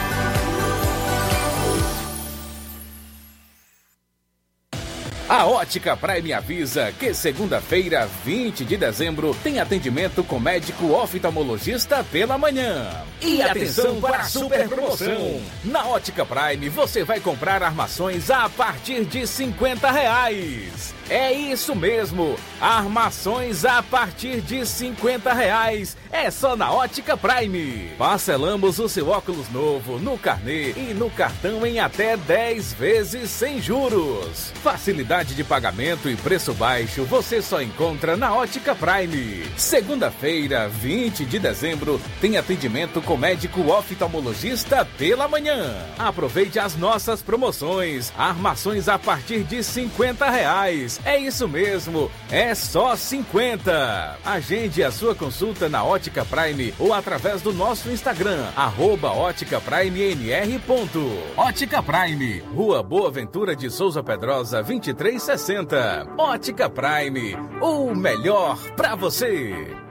A Ótica Prime avisa que segunda-feira, 20 de dezembro, tem atendimento com médico oftalmologista pela manhã. E atenção para a super promoção! Na Ótica Prime você vai comprar armações a partir de 50 reais. É isso mesmo, armações a partir de 50 reais. É só na Ótica Prime. Parcelamos o seu óculos novo no carnê e no cartão em até 10 vezes sem juros. Facilidade de pagamento e preço baixo você só encontra na Ótica Prime. Segunda-feira, 20 de dezembro, tem atendimento com médico oftalmologista pela manhã. Aproveite as nossas promoções. Armações a partir de 50 reais. É isso mesmo, é só 50. Agende a sua consulta na Ótica Prime ou através do nosso Instagram, arroba Ótica Prime NR. Ótica Prime, Rua Boa Ventura de Souza Pedrosa, 2360. Ótica Prime, o melhor pra você.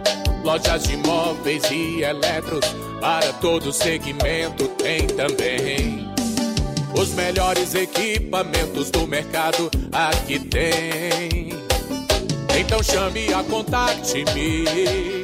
Lojas de móveis e eletros, para todo segmento tem também. Os melhores equipamentos do mercado aqui tem. Então chame a Contact-me,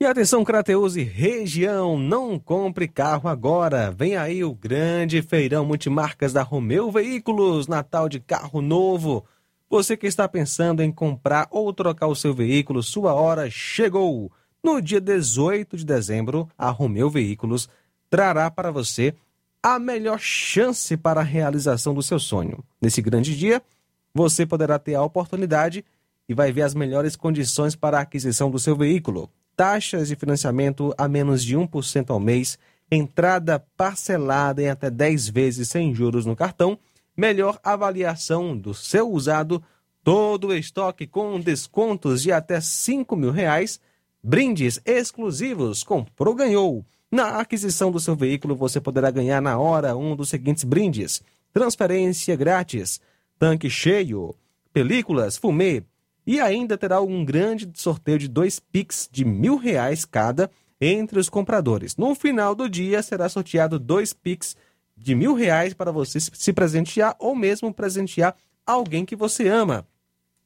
E atenção, Crateus e região, não compre carro agora. Vem aí o grande feirão multimarcas da Romeu Veículos, Natal de carro novo. Você que está pensando em comprar ou trocar o seu veículo, sua hora chegou. No dia 18 de dezembro, a Romeu Veículos trará para você a melhor chance para a realização do seu sonho. Nesse grande dia, você poderá ter a oportunidade e vai ver as melhores condições para a aquisição do seu veículo taxas de financiamento a menos de 1% ao mês, entrada parcelada em até 10 vezes sem juros no cartão, melhor avaliação do seu usado, todo o estoque com descontos de até 5 mil reais, brindes exclusivos, comprou, ganhou. Na aquisição do seu veículo, você poderá ganhar na hora um dos seguintes brindes: transferência grátis, tanque cheio, películas, fumê, e ainda terá um grande sorteio de dois Pix de mil reais cada entre os compradores. No final do dia será sorteado dois Pix de mil reais para você se presentear ou mesmo presentear alguém que você ama.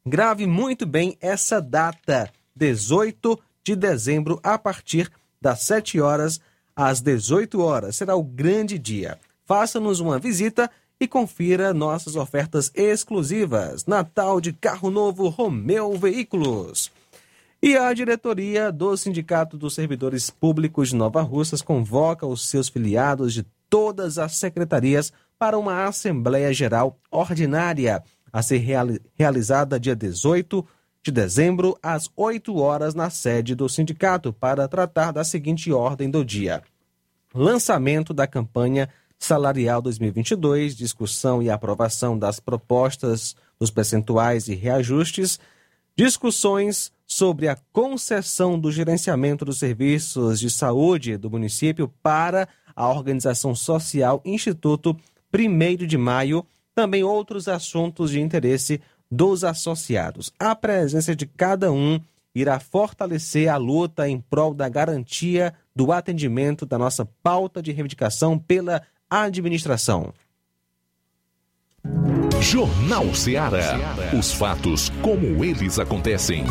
Grave muito bem essa data, 18 de dezembro, a partir das 7 horas às 18 horas. Será o grande dia. Faça-nos uma visita e confira nossas ofertas exclusivas. Natal de carro novo Romeu Veículos. E a diretoria do Sindicato dos Servidores Públicos de Nova Russas convoca os seus filiados de todas as secretarias para uma Assembleia Geral Ordinária a ser reali realizada dia 18 de dezembro, às 8 horas, na sede do sindicato, para tratar da seguinte ordem do dia: lançamento da campanha salarial 2022, discussão e aprovação das propostas dos percentuais e reajustes, discussões sobre a concessão do gerenciamento dos serviços de saúde do município para a organização social Instituto 1 de Maio, também outros assuntos de interesse dos associados. A presença de cada um irá fortalecer a luta em prol da garantia do atendimento da nossa pauta de reivindicação pela administração. Jornal Ceará. Os fatos como eles acontecem.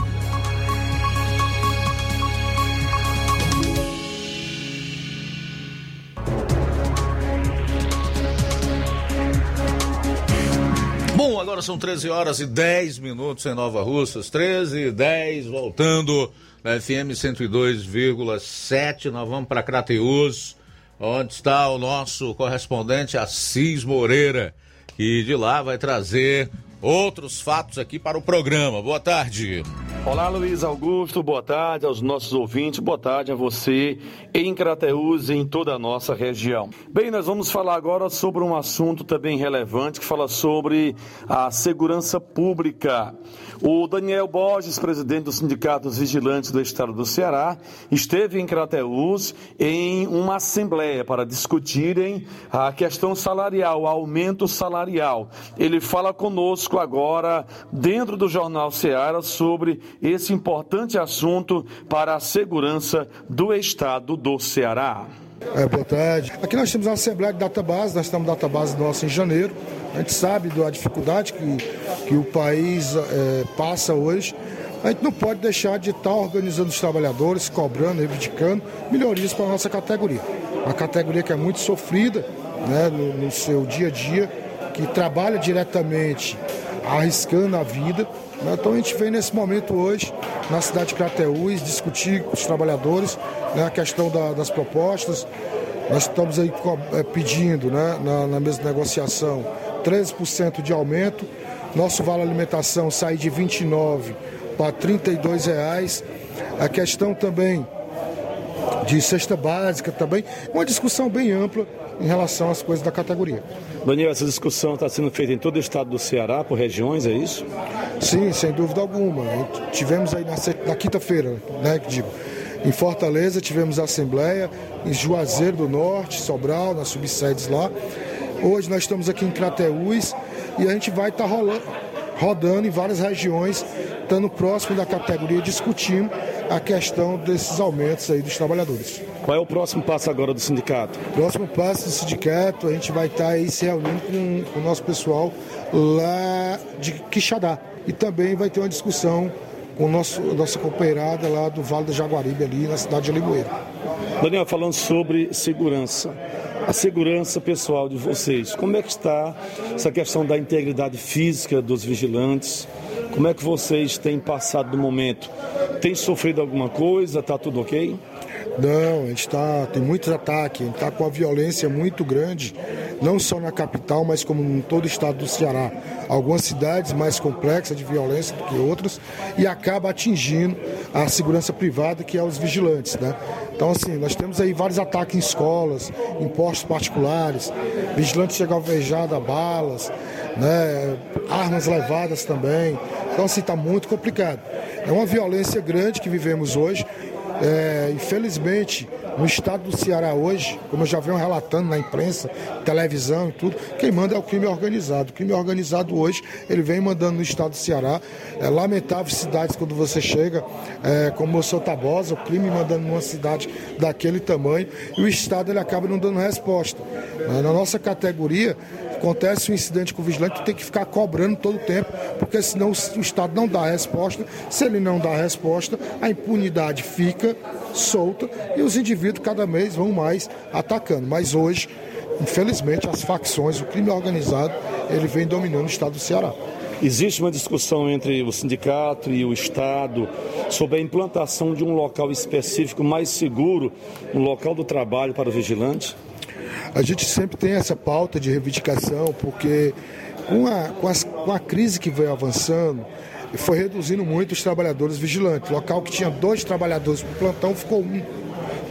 Bom, agora são 13 horas e 10 minutos em Nova Russas, 13 e 10, voltando na FM 102,7. Nós vamos para Crateus, onde está o nosso correspondente Assis Moreira, que de lá vai trazer outros fatos aqui para o programa. Boa tarde. Olá, Luiz Augusto. Boa tarde aos nossos ouvintes. Boa tarde a você em Crateús e em toda a nossa região. Bem, nós vamos falar agora sobre um assunto também relevante que fala sobre a segurança pública. O Daniel Borges, presidente do Sindicato dos Vigilantes do Estado do Ceará, esteve em Crateús em uma assembleia para discutirem a questão salarial, o aumento salarial. Ele fala conosco agora, dentro do Jornal Ceará, sobre esse importante assunto para a segurança do Estado do Ceará. É, boa tarde. Aqui nós temos uma assembleia de database, nós estamos database nossa em janeiro. A gente sabe da dificuldade que, que o país é, passa hoje. A gente não pode deixar de estar organizando os trabalhadores, cobrando, reivindicando melhorias para a nossa categoria. Uma categoria que é muito sofrida né, no, no seu dia a dia, que trabalha diretamente arriscando a vida. Né? Então a gente vem nesse momento hoje, na cidade de Crateús, discutir com os trabalhadores né, a questão da, das propostas. Nós estamos aí é, pedindo, né, na, na mesma negociação, 13% de aumento. Nosso vale alimentação sai de 29 para 32 reais. A questão também de cesta básica também, uma discussão bem ampla em relação às coisas da categoria. Daniel, essa discussão está sendo feita em todo o estado do Ceará, por regiões, é isso? Sim, sem dúvida alguma. Tivemos aí na, na quinta-feira, né, que digo, em Fortaleza tivemos a Assembleia, em Juazeiro do Norte, Sobral, nas subsedes lá. Hoje nós estamos aqui em Crateús e a gente vai estar tá rodando em várias regiões, estando próximo da categoria, discutindo a questão desses aumentos aí dos trabalhadores. Qual é o próximo passo agora do sindicato? Próximo passo do sindicato, a gente vai estar aí se reunindo com, com o nosso pessoal lá de Quixadá. E também vai ter uma discussão com nosso, nossa companheirada lá do Vale do Jaguaribe, ali na cidade de Limoeiro. Daniel, falando sobre segurança, a segurança pessoal de vocês, como é que está essa questão da integridade física dos vigilantes? Como é que vocês têm passado no momento? Tem sofrido alguma coisa? Está tudo ok? Não, a gente tá, tem muitos ataques, a gente está com a violência muito grande, não só na capital, mas como em todo o estado do Ceará. Algumas cidades mais complexas de violência do que outras, e acaba atingindo a segurança privada, que é os vigilantes. Né? Então, assim, nós temos aí vários ataques em escolas, em postos particulares, vigilantes chegam alvejados a balas, né? armas levadas também. Então, assim, está muito complicado. É uma violência grande que vivemos hoje. É, infelizmente, no estado do Ceará hoje, como eu já venho relatando na imprensa, televisão e tudo, quem manda é o crime organizado. O crime organizado hoje, ele vem mandando no estado do Ceará. É lamentável cidades quando você chega, é, como eu sou Tabosa, o crime mandando numa cidade daquele tamanho, e o estado ele acaba não dando resposta. Na nossa categoria, acontece um incidente com o vigilante, tu tem que ficar cobrando todo o tempo, porque senão o Estado não dá a resposta. Se ele não dá a resposta, a impunidade fica solta e os indivíduos cada vez vão mais atacando. Mas hoje, infelizmente, as facções, o crime organizado, ele vem dominando o Estado do Ceará. Existe uma discussão entre o sindicato e o Estado sobre a implantação de um local específico mais seguro, um local do trabalho para o vigilante? A gente sempre tem essa pauta de reivindicação, porque Com a, com, as, com a crise que veio avançando, foi reduzindo muito os trabalhadores vigilantes. Local que tinha dois trabalhadores por plantão ficou um.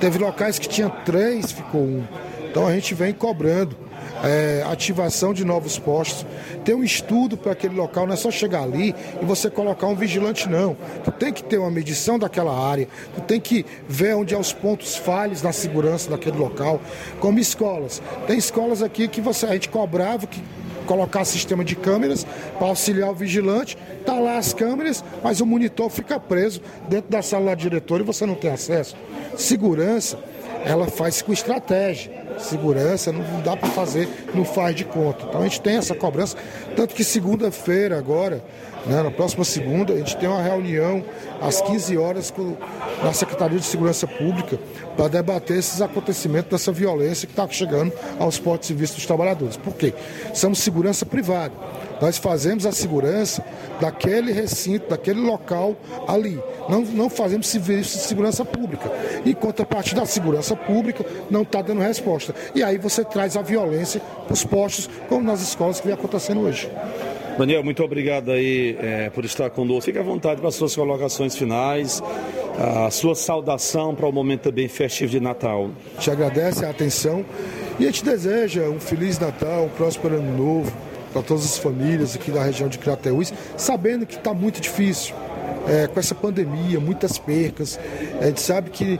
Teve locais que tinha três, ficou um. Então a gente vem cobrando é, ativação de novos postos. Tem um estudo para aquele local, não é só chegar ali e você colocar um vigilante, não. Tu tem que ter uma medição daquela área, tu tem que ver onde há os pontos falhos na segurança daquele local, como escolas. Tem escolas aqui que você, a gente cobrava que colocar sistema de câmeras para auxiliar o vigilante. Tá lá as câmeras, mas o monitor fica preso dentro da sala da diretora e você não tem acesso. Segurança, ela faz com estratégia segurança, não dá para fazer, não faz de conta. Então a gente tem essa cobrança, tanto que segunda-feira agora, né, na próxima segunda, a gente tem uma reunião às 15 horas com, na Secretaria de Segurança Pública para debater esses acontecimentos dessa violência que está chegando aos portos civis dos trabalhadores. Por quê? Somos segurança privada. Nós fazemos a segurança daquele recinto, daquele local ali. Não, não fazemos serviço de segurança pública. Enquanto a parte da segurança pública não está dando resposta. E aí você traz a violência para os postos, como nas escolas que vem acontecendo hoje. Daniel, muito obrigado aí é, por estar conosco. Fique à vontade para as suas colocações finais, a sua saudação para o momento também festivo de Natal. Te agradece a atenção e a gente deseja um Feliz Natal, um próspero Ano Novo para todas as famílias aqui da região de Crateús, sabendo que está muito difícil. É, com essa pandemia, muitas percas. A gente sabe que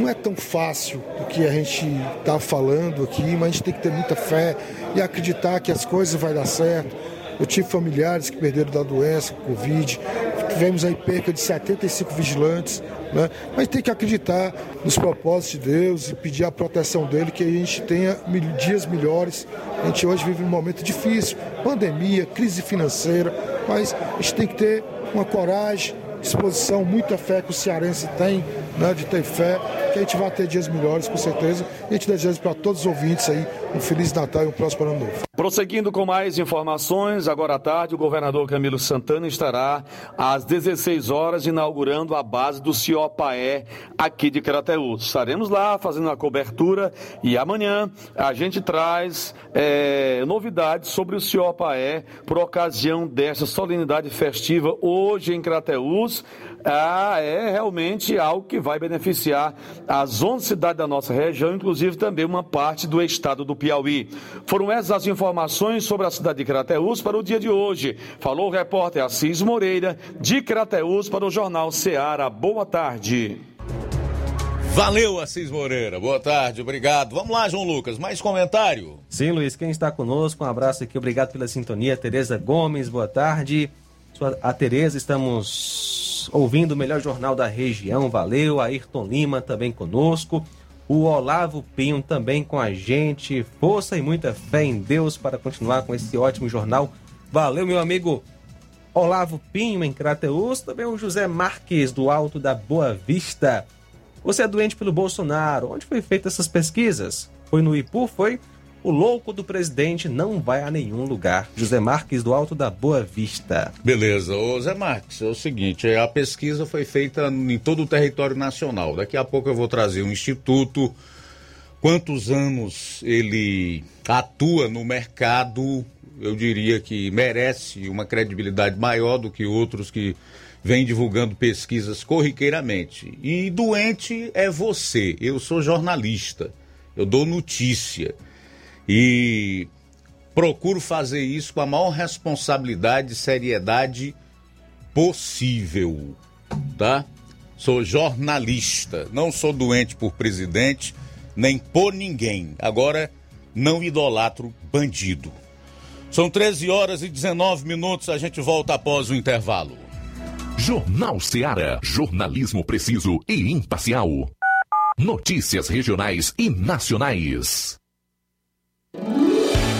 não é tão fácil o que a gente está falando aqui, mas a gente tem que ter muita fé e acreditar que as coisas vão dar certo. Eu tive familiares que perderam da doença, Covid, tivemos aí perca de 75 vigilantes, né? Mas tem que acreditar nos propósitos de Deus e pedir a proteção dele, que a gente tenha dias melhores. A gente hoje vive um momento difícil, pandemia, crise financeira, mas a gente tem que ter uma coragem, disposição, muita fé que o cearense tem, né, de ter fé, que a gente vai ter dias melhores, com certeza. E a gente deseja para todos os ouvintes aí um Feliz Natal e um próspero ano novo. Prosseguindo com mais informações, agora à tarde o governador Camilo Santana estará às 16 horas inaugurando a base do Ciopaé aqui de Crateús. Estaremos lá fazendo a cobertura e amanhã a gente traz é, novidades sobre o Ciopaé por ocasião dessa solenidade festiva hoje em Crateús ah, é realmente algo que vai beneficiar as 11 cidades da nossa região, inclusive também uma parte do estado do Piauí. Foram essas as informações sobre a cidade de Crateús para o dia de hoje. Falou o repórter Assis Moreira, de Crateús, para o Jornal Ceará. Boa tarde. Valeu, Assis Moreira. Boa tarde, obrigado. Vamos lá, João Lucas, mais comentário? Sim, Luiz, quem está conosco, um abraço aqui, obrigado pela sintonia. Tereza Gomes, boa tarde. A Tereza, estamos ouvindo o melhor jornal da região. Valeu. Ayrton Lima também conosco. O Olavo Pinho também com a gente. Força e muita fé em Deus para continuar com esse ótimo jornal. Valeu, meu amigo Olavo Pinho em Crateus. Também o José Marques do Alto da Boa Vista. Você é doente pelo Bolsonaro. Onde foi feita essas pesquisas? Foi no Ipu? Foi? O louco do presidente não vai a nenhum lugar. José Marques, do Alto da Boa Vista. Beleza. Ô Zé Marques, é o seguinte, a pesquisa foi feita em todo o território nacional. Daqui a pouco eu vou trazer um instituto, quantos anos ele atua no mercado, eu diria que merece uma credibilidade maior do que outros que vêm divulgando pesquisas corriqueiramente. E doente é você. Eu sou jornalista. Eu dou notícia e procuro fazer isso com a maior responsabilidade e seriedade possível, tá? Sou jornalista, não sou doente por presidente, nem por ninguém. Agora, não idolatro bandido. São 13 horas e 19 minutos, a gente volta após o intervalo. Jornal Seara, jornalismo preciso e imparcial. Notícias regionais e nacionais.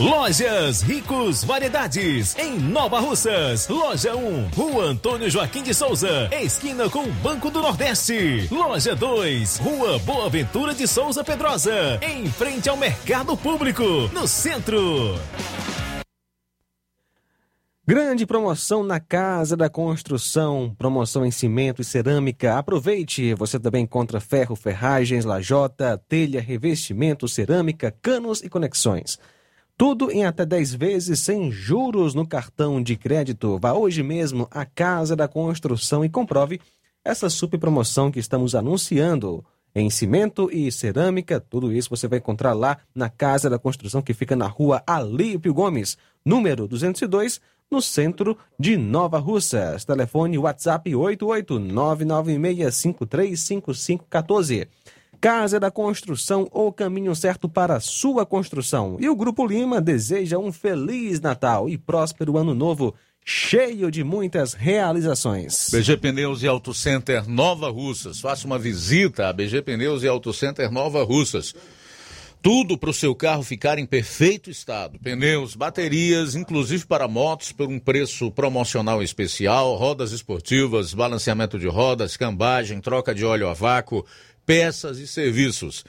Lojas Ricos Variedades, em Nova Russas. Loja 1, Rua Antônio Joaquim de Souza, esquina com o Banco do Nordeste. Loja 2, Rua Boa Ventura de Souza Pedrosa, em frente ao Mercado Público, no centro. Grande promoção na Casa da Construção, promoção em cimento e cerâmica. Aproveite! Você também encontra ferro, ferragens, lajota, telha, revestimento, cerâmica, canos e conexões. Tudo em até 10 vezes sem juros no cartão de crédito. Vá hoje mesmo à Casa da Construção e comprove essa super promoção que estamos anunciando. Em cimento e cerâmica, tudo isso você vai encontrar lá na Casa da Construção que fica na rua Alípio Gomes, número 202, no centro de Nova Russas. Telefone WhatsApp 88996535514. Casa da Construção, o caminho certo para a sua construção. E o Grupo Lima deseja um feliz Natal e próspero ano novo, cheio de muitas realizações. BG Pneus e Auto Center Nova Russas. Faça uma visita a BG Pneus e Auto Center Nova Russas. Tudo para o seu carro ficar em perfeito estado. Pneus, baterias, inclusive para motos, por um preço promocional especial, rodas esportivas, balanceamento de rodas, cambagem, troca de óleo a vácuo, peças e serviços.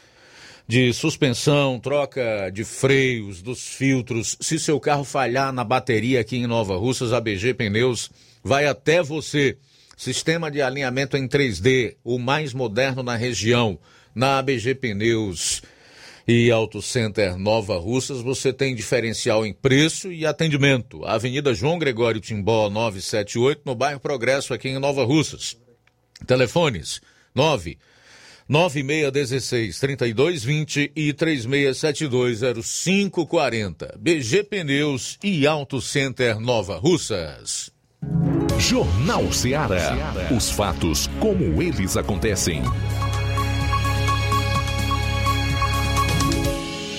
de suspensão, troca de freios, dos filtros. Se seu carro falhar na bateria aqui em Nova Russas, a BG Pneus vai até você. Sistema de alinhamento em 3D, o mais moderno na região. Na ABG Pneus e Auto Center Nova Russas, você tem diferencial em preço e atendimento. Avenida João Gregório Timbó, 978, no bairro Progresso, aqui em Nova Russas. Telefones 9 9616 3220 e 36720540. BG Pneus e Auto Center Nova Russas. Jornal Ceará. Os fatos como eles acontecem.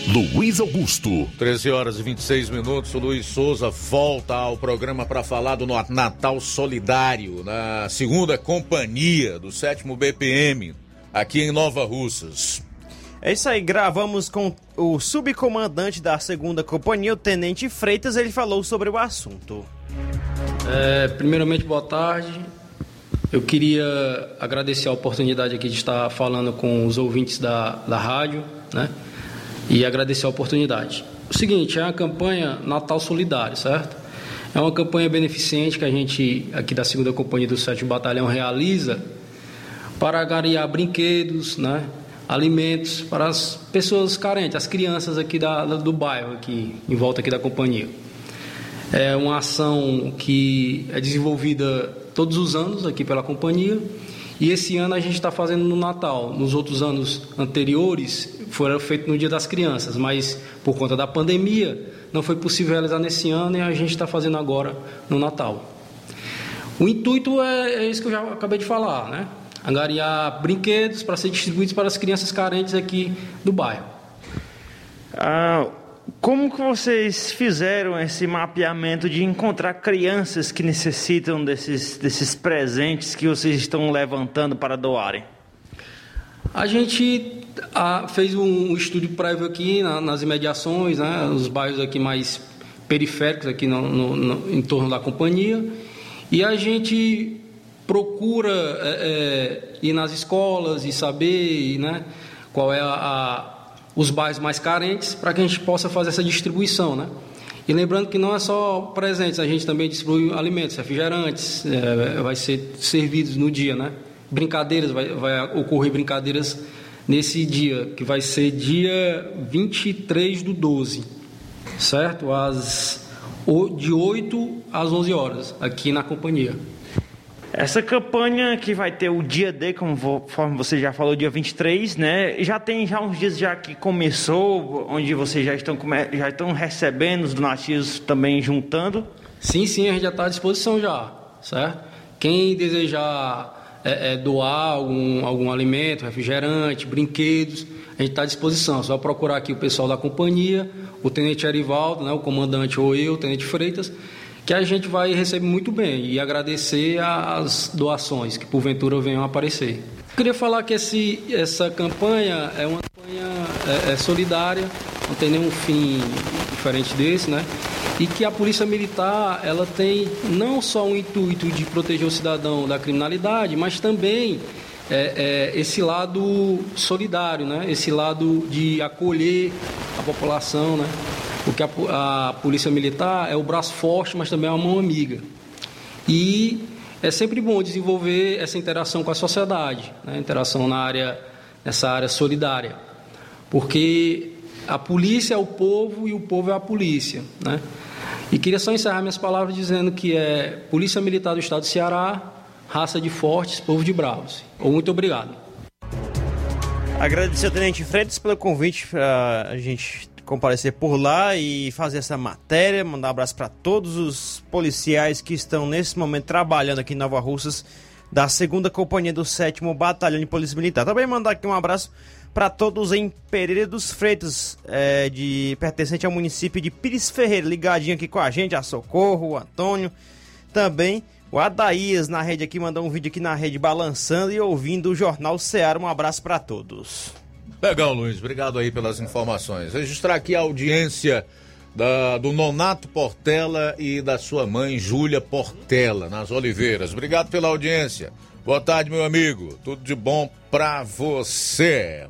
Luiz Augusto. 13 horas e 26 minutos. O Luiz Souza volta ao programa para falar do Natal Solidário, na segunda companhia do sétimo BPM, aqui em Nova Russas. É isso aí, gravamos com o subcomandante da segunda companhia, o Tenente Freitas, ele falou sobre o assunto. É, primeiramente, boa tarde. Eu queria agradecer a oportunidade aqui de estar falando com os ouvintes da, da rádio, né? E agradecer a oportunidade. O seguinte, é uma campanha Natal Solidário, certo? É uma campanha beneficente que a gente, aqui da segunda companhia do 7 Batalhão, realiza para agariar brinquedos, né? alimentos para as pessoas carentes, as crianças aqui da, do bairro, aqui, em volta aqui da companhia. É uma ação que é desenvolvida todos os anos aqui pela companhia e esse ano a gente está fazendo no Natal. Nos outros anos anteriores foram feitos no Dia das Crianças, mas por conta da pandemia não foi possível realizar nesse ano e a gente está fazendo agora no Natal. O intuito é, é isso que eu já acabei de falar, né? Angariar brinquedos para ser distribuídos para as crianças carentes aqui do bairro. Ah, como que vocês fizeram esse mapeamento de encontrar crianças que necessitam desses, desses presentes que vocês estão levantando para doarem? A gente a, fez um, um estudo prévio aqui na, nas imediações, né, os bairros aqui mais periféricos aqui no, no, no, em torno da companhia, e a gente procura é, é, ir nas escolas e saber né, qual é a, a os bairros mais carentes para que a gente possa fazer essa distribuição, né? E lembrando que não é só presentes, a gente também distribui alimentos, refrigerantes, é, vai ser servidos no dia, né? Brincadeiras, vai, vai ocorrer brincadeiras nesse dia, que vai ser dia 23 do 12, certo? Às, de 8 às 11 horas, aqui na companhia. Essa campanha que vai ter o dia D, conforme você já falou, dia 23, né? Já tem já uns dias já que começou, onde vocês já estão, já estão recebendo os donativos também juntando? Sim, sim, a gente já está à disposição já, certo? Quem desejar é, é, doar algum, algum alimento, refrigerante, brinquedos, a gente está à disposição. Só procurar aqui o pessoal da companhia, o Tenente Arivaldo, né, o comandante ou eu, o Tenente Freitas, que a gente vai receber muito bem e agradecer as doações que porventura venham a aparecer. Queria falar que esse, essa campanha é uma campanha é, é solidária, não tem nenhum fim diferente desse, né? E que a Polícia Militar ela tem não só o intuito de proteger o cidadão da criminalidade, mas também é, é, esse lado solidário, né? Esse lado de acolher a população, né? Porque a, a polícia militar é o braço forte, mas também é uma mão amiga. E é sempre bom desenvolver essa interação com a sociedade, né? interação na área, nessa área solidária, porque a polícia é o povo e o povo é a polícia, né? E queria só encerrar minhas palavras dizendo que é Polícia Militar do Estado do Ceará, raça de fortes, povo de bravos. Muito obrigado. Agradecer ao Tenente Freitas pelo convite para a gente comparecer por lá e fazer essa matéria. Mandar um abraço para todos os policiais que estão nesse momento trabalhando aqui em Nova Russas, da segunda companhia do 7 Batalhão de Polícia Militar. Também mandar aqui um abraço para todos em Pereira dos Freitas, é, de pertencente ao município de Pires Ferreira, ligadinho aqui com a gente, a Socorro, o Antônio, também o Adaías na rede aqui, mandou um vídeo aqui na rede balançando e ouvindo o Jornal Ceará. Um abraço para todos. Legal, Luiz. Obrigado aí pelas informações. Registrar aqui a audiência da, do Nonato Portela e da sua mãe, Júlia Portela, nas Oliveiras. Obrigado pela audiência. Boa tarde, meu amigo. Tudo de bom pra você.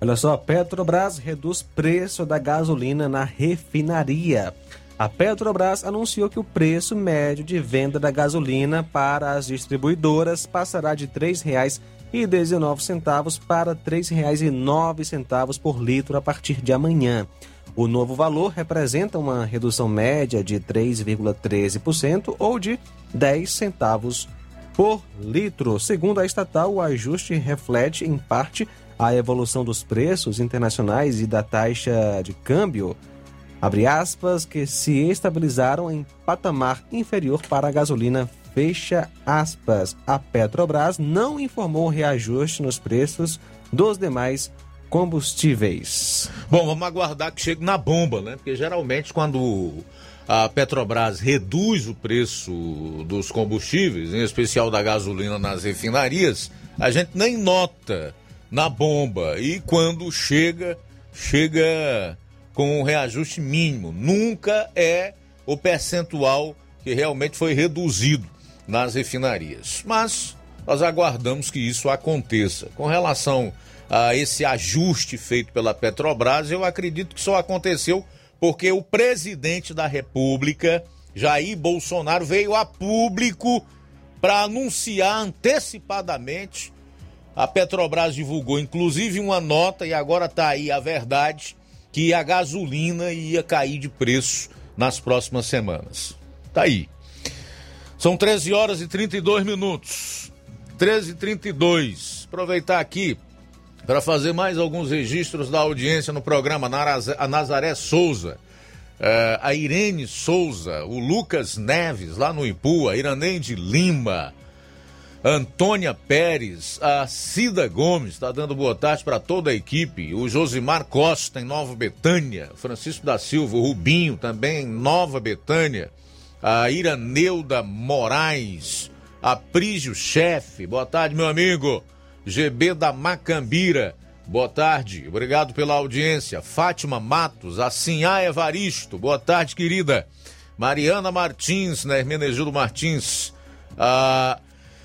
Olha só, Petrobras reduz preço da gasolina na refinaria. A Petrobras anunciou que o preço médio de venda da gasolina para as distribuidoras passará de R$ 3,19 para R$ 3,09 por litro a partir de amanhã. O novo valor representa uma redução média de 3,13% ou de 10 centavos por litro. Segundo a estatal, o ajuste reflete, em parte, a evolução dos preços internacionais e da taxa de câmbio, abre aspas, que se estabilizaram em patamar inferior para a gasolina, fecha aspas. A Petrobras não informou reajuste nos preços dos demais combustíveis. Bom, vamos aguardar que chegue na bomba, né? Porque geralmente quando a Petrobras reduz o preço dos combustíveis, em especial da gasolina nas refinarias, a gente nem nota na bomba. E quando chega, chega com um reajuste mínimo. Nunca é o percentual que realmente foi reduzido nas refinarias. Mas nós aguardamos que isso aconteça. Com relação a esse ajuste feito pela Petrobras, eu acredito que só aconteceu porque o presidente da República, Jair Bolsonaro, veio a público para anunciar antecipadamente. A Petrobras divulgou inclusive uma nota, e agora está aí a verdade, que a gasolina ia cair de preço nas próximas semanas. Tá aí. São 13 horas e 32 minutos. 13 e 32. Aproveitar aqui para fazer mais alguns registros da audiência no programa a Nazaré Souza, uh, a Irene Souza, o Lucas Neves, lá no Ipu, a Iraneide Lima, Antônia Pérez, a Cida Gomes, está dando boa tarde para toda a equipe, o Josimar Costa em Nova Betânia, Francisco da Silva, o Rubinho também em Nova Betânia, a Iraneuda Moraes, a Prígio Chefe, boa tarde, meu amigo. GB da Macambira. Boa tarde, obrigado pela audiência. Fátima Matos, a Sinhá Evaristo, boa tarde, querida. Mariana Martins, né, Hermenegildo Martins. A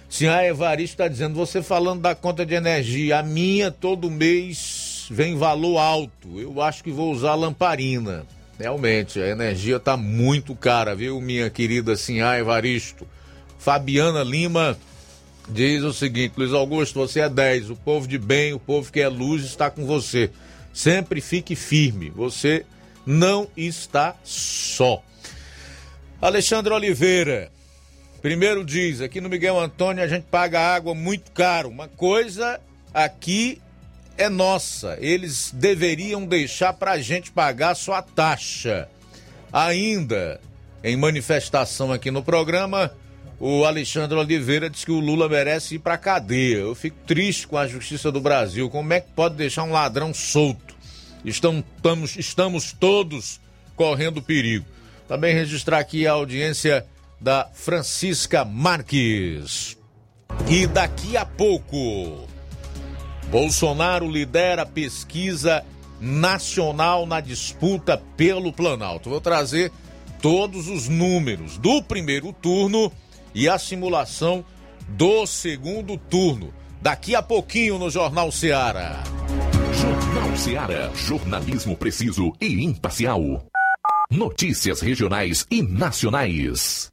Sinhá Evaristo está dizendo, você falando da conta de energia, a minha todo mês vem valor alto. Eu acho que vou usar lamparina. Realmente, a energia está muito cara, viu, minha querida Sinhá Evaristo. Fabiana Lima diz o seguinte: Luiz Augusto, você é 10. O povo de bem, o povo que é luz está com você. Sempre fique firme. Você não está só. Alexandre Oliveira. Primeiro diz, aqui no Miguel Antônio a gente paga água muito caro. Uma coisa aqui é nossa. Eles deveriam deixar para a gente pagar só a taxa. Ainda, em manifestação aqui no programa, o Alexandre Oliveira diz que o Lula merece ir para cadeia. Eu fico triste com a justiça do Brasil. Como é que pode deixar um ladrão solto? Estamos, estamos todos correndo perigo. Também registrar aqui a audiência da Francisca Marques. E daqui a pouco, Bolsonaro lidera a pesquisa nacional na disputa pelo Planalto. Vou trazer todos os números do primeiro turno e a simulação do segundo turno. Daqui a pouquinho no Jornal Seara. Jornal Seara. Jornalismo preciso e imparcial. Notícias regionais e nacionais.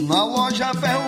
Na loja Ferro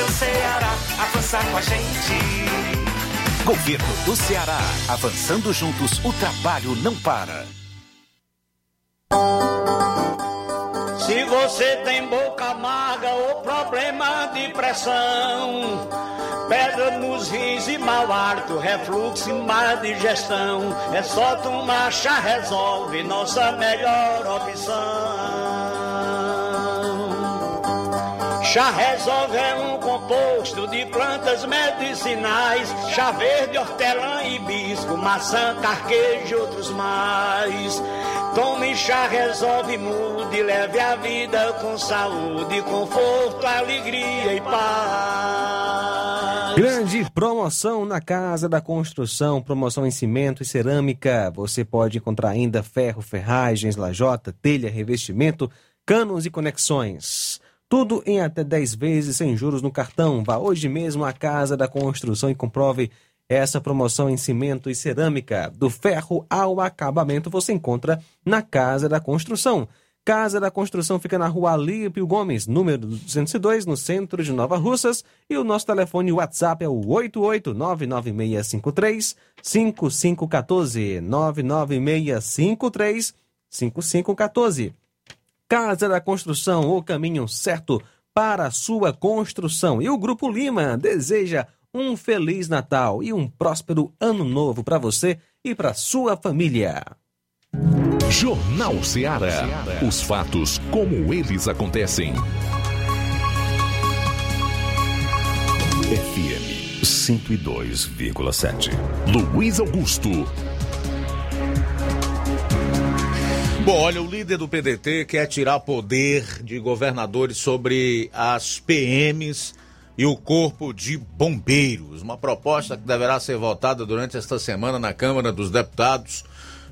meu Ceará avança com a gente. Governo do Ceará. Avançando juntos, o trabalho não para. Se você tem boca amarga ou problema de pressão, pedra nos rins e mau hálito, refluxo e má digestão, é só tomar chá resolve, nossa melhor opção. Chá resolve é um composto de plantas medicinais, chá verde, hortelã, hibisco, maçã, carquejo e outros mais. Tome chá, resolve, mude, leve a vida com saúde, conforto, alegria e paz. Grande promoção na Casa da Construção, promoção em cimento e cerâmica. Você pode encontrar ainda ferro, ferragens, lajota, telha, revestimento, canos e conexões. Tudo em até 10 vezes sem juros no cartão. Vá hoje mesmo à Casa da Construção e comprove essa promoção em cimento e cerâmica. Do ferro ao acabamento você encontra na Casa da Construção. Casa da Construção fica na rua Alípio Gomes, número 202, no centro de Nova Russas. E o nosso telefone WhatsApp é o 8899653 5514. 99653 5514. Casa da Construção, o caminho certo para a sua construção. E o Grupo Lima deseja um feliz Natal e um próspero ano novo para você e para sua família. Jornal Ceará. Os fatos como eles acontecem. FM 102,7. Luiz Augusto. Bom, olha, o líder do PDT quer tirar poder de governadores sobre as PMs e o Corpo de Bombeiros. Uma proposta que deverá ser votada durante esta semana na Câmara dos Deputados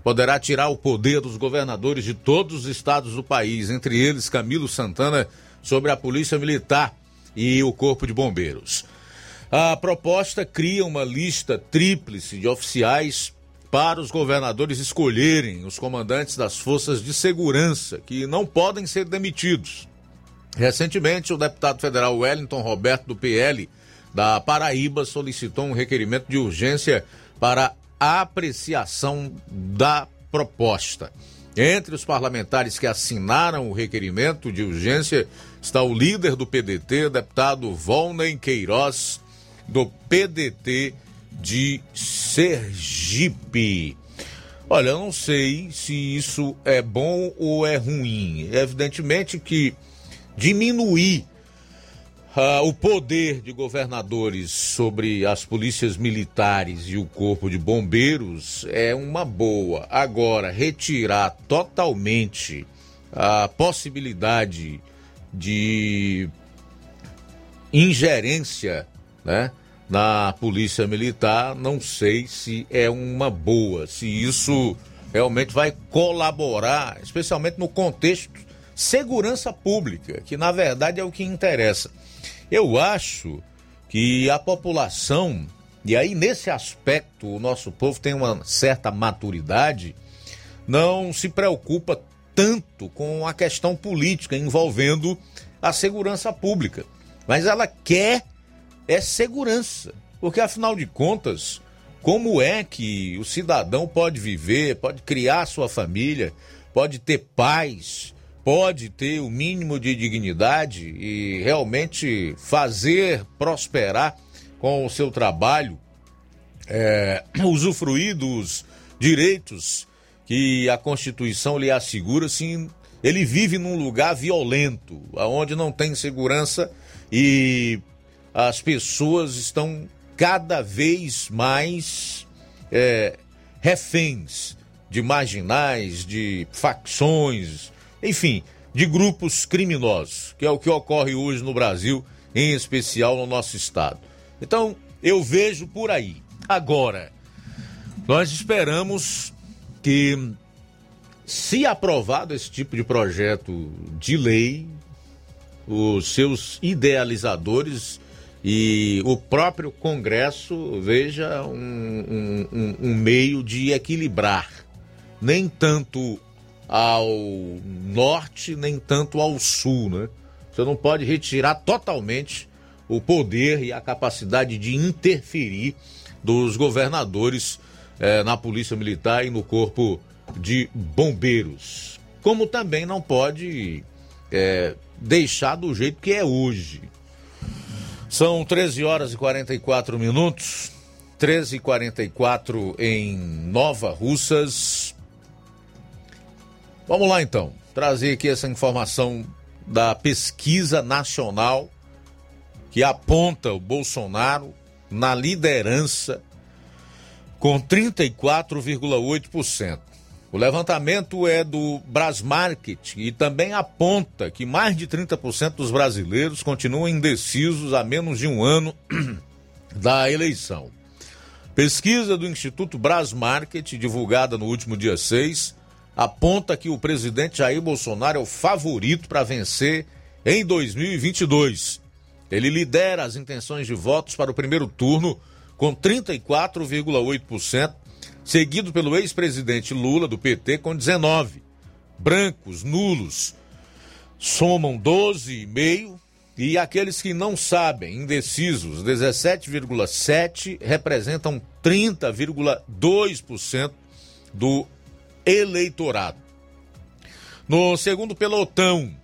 poderá tirar o poder dos governadores de todos os estados do país, entre eles Camilo Santana, sobre a Polícia Militar e o Corpo de Bombeiros. A proposta cria uma lista tríplice de oficiais para os governadores escolherem os comandantes das forças de segurança, que não podem ser demitidos. Recentemente, o deputado federal Wellington Roberto do PL da Paraíba solicitou um requerimento de urgência para apreciação da proposta. Entre os parlamentares que assinaram o requerimento de urgência está o líder do PDT, deputado Volney Queiroz, do PDT de Sergipe. Olha, eu não sei se isso é bom ou é ruim. Evidentemente que diminuir uh, o poder de governadores sobre as polícias militares e o corpo de bombeiros é uma boa. Agora, retirar totalmente a possibilidade de ingerência, né? Na Polícia Militar, não sei se é uma boa, se isso realmente vai colaborar, especialmente no contexto segurança pública, que na verdade é o que interessa. Eu acho que a população, e aí nesse aspecto o nosso povo tem uma certa maturidade, não se preocupa tanto com a questão política envolvendo a segurança pública, mas ela quer é segurança. Porque afinal de contas, como é que o cidadão pode viver, pode criar sua família, pode ter paz, pode ter o mínimo de dignidade e realmente fazer prosperar com o seu trabalho, é, usufruir dos direitos que a Constituição lhe assegura se ele vive num lugar violento, onde não tem segurança e as pessoas estão cada vez mais é, reféns de marginais, de facções, enfim, de grupos criminosos, que é o que ocorre hoje no Brasil, em especial no nosso estado. Então, eu vejo por aí. Agora, nós esperamos que, se aprovado esse tipo de projeto de lei, os seus idealizadores e o próprio Congresso veja um, um, um meio de equilibrar, nem tanto ao norte, nem tanto ao sul, né? Você não pode retirar totalmente o poder e a capacidade de interferir dos governadores eh, na Polícia Militar e no Corpo de Bombeiros. Como também não pode eh, deixar do jeito que é hoje. São 13 horas e 44 minutos. 13 e 44 em Nova Russas. Vamos lá então, trazer aqui essa informação da pesquisa nacional que aponta o Bolsonaro na liderança com 34,8%. O levantamento é do Brasmarket e também aponta que mais de 30% dos brasileiros continuam indecisos há menos de um ano da eleição. Pesquisa do Instituto Brasmarket, divulgada no último dia 6, aponta que o presidente Jair Bolsonaro é o favorito para vencer em 2022. Ele lidera as intenções de votos para o primeiro turno com 34,8% seguido pelo ex-presidente Lula, do PT, com 19. Brancos, nulos, somam 12,5 e aqueles que não sabem, indecisos, 17,7, representam 30,2% do eleitorado. No segundo pelotão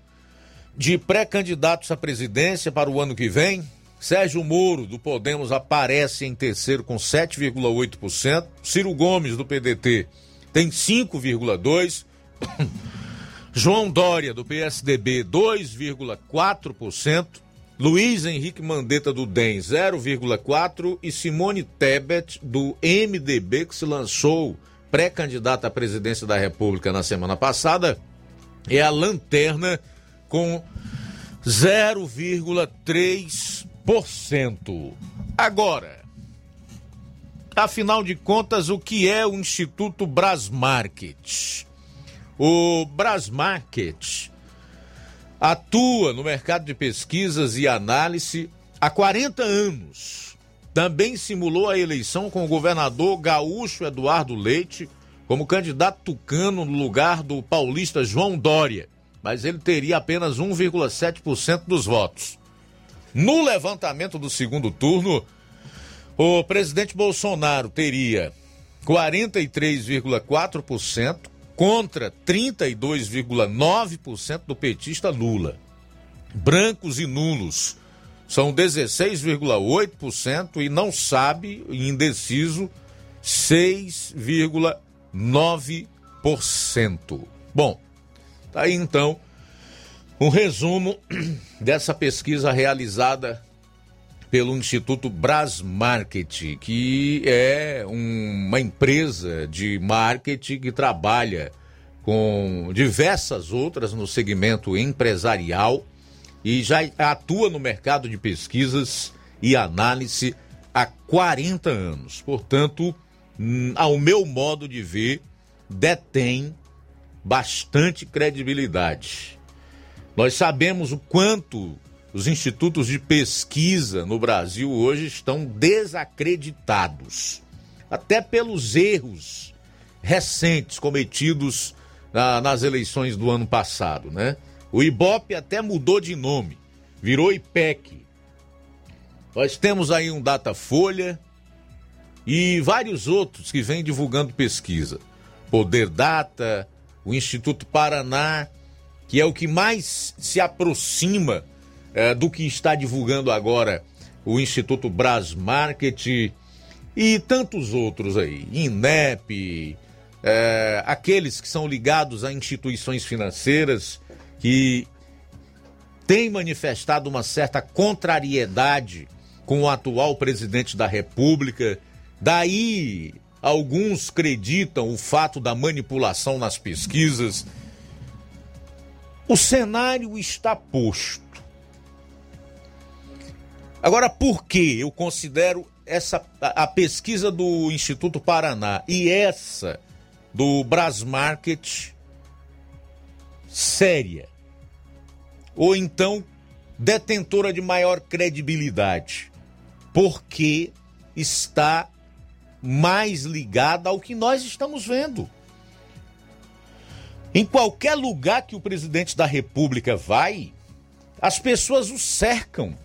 de pré-candidatos à presidência para o ano que vem, Sérgio Moro, do Podemos, aparece em terceiro com 7,8%. Ciro Gomes, do PDT, tem 5,2%. João Dória, do PSDB, 2,4%. Luiz Henrique Mandetta, do DEM, 0,4%. E Simone Tebet, do MDB, que se lançou pré-candidata à presidência da República na semana passada, é a lanterna com 0,3%. Agora, afinal de contas, o que é o Instituto Brasmarket? O Brasmarket atua no mercado de pesquisas e análise há 40 anos. Também simulou a eleição com o governador gaúcho Eduardo Leite como candidato tucano no lugar do paulista João Dória, mas ele teria apenas 1,7% dos votos. No levantamento do segundo turno, o presidente Bolsonaro teria 43,4% contra 32,9% do petista Lula. Brancos e nulos são 16,8% e não sabe, indeciso, 6,9%. Bom, tá aí então um resumo dessa pesquisa realizada pelo Instituto Brasmarket, que é uma empresa de marketing que trabalha com diversas outras no segmento empresarial e já atua no mercado de pesquisas e análise há 40 anos. Portanto, hum, ao meu modo de ver, detém bastante credibilidade. Nós sabemos o quanto os institutos de pesquisa no Brasil hoje estão desacreditados, até pelos erros recentes cometidos na, nas eleições do ano passado, né? O Ibope até mudou de nome, virou IPEC. Nós temos aí um Datafolha e vários outros que vêm divulgando pesquisa. Poder Data, o Instituto Paraná, que é o que mais se aproxima é, do que está divulgando agora o Instituto Brasmarket e tantos outros aí, INEP, é, aqueles que são ligados a instituições financeiras que têm manifestado uma certa contrariedade com o atual presidente da República. Daí, alguns acreditam o fato da manipulação nas pesquisas. O cenário está posto. Agora, por que eu considero essa a, pesquisa do Instituto Paraná e essa do Brasmarket séria? Ou então detentora de maior credibilidade? Porque está mais ligada ao que nós estamos vendo. Em qualquer lugar que o presidente da República vai, as pessoas o cercam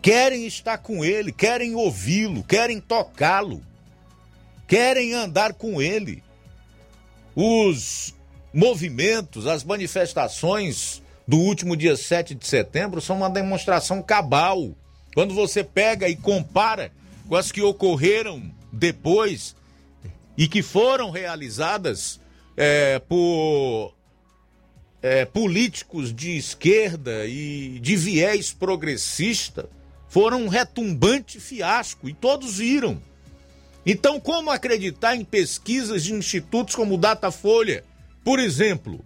querem estar com ele, querem ouvi-lo, querem tocá-lo, querem andar com ele. Os movimentos, as manifestações do último dia 7 de setembro são uma demonstração cabal. Quando você pega e compara com as que ocorreram depois e que foram realizadas é, por é, políticos de esquerda e de viés progressista, foram um retumbante fiasco e todos viram. Então, como acreditar em pesquisas de institutos como o Datafolha, por exemplo,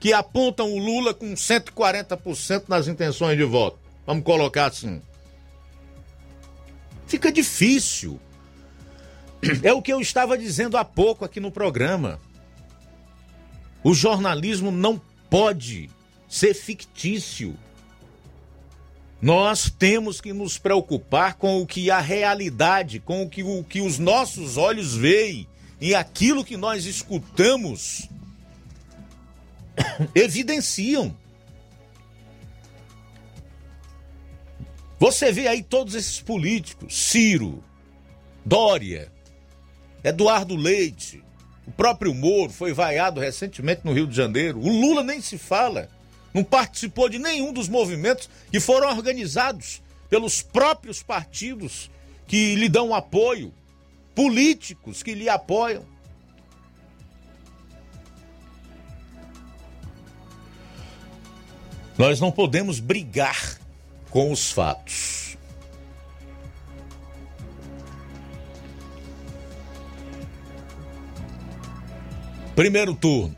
que apontam o Lula com 140% nas intenções de voto? Vamos colocar assim. Fica difícil. É o que eu estava dizendo há pouco aqui no programa. O jornalismo não pode ser fictício. Nós temos que nos preocupar com o que a realidade, com o que, o que os nossos olhos veem e aquilo que nós escutamos evidenciam. Você vê aí todos esses políticos, Ciro, Dória, Eduardo Leite, o próprio Moro foi vaiado recentemente no Rio de Janeiro. O Lula nem se fala não participou de nenhum dos movimentos que foram organizados pelos próprios partidos que lhe dão apoio, políticos que lhe apoiam. Nós não podemos brigar com os fatos. Primeiro turno.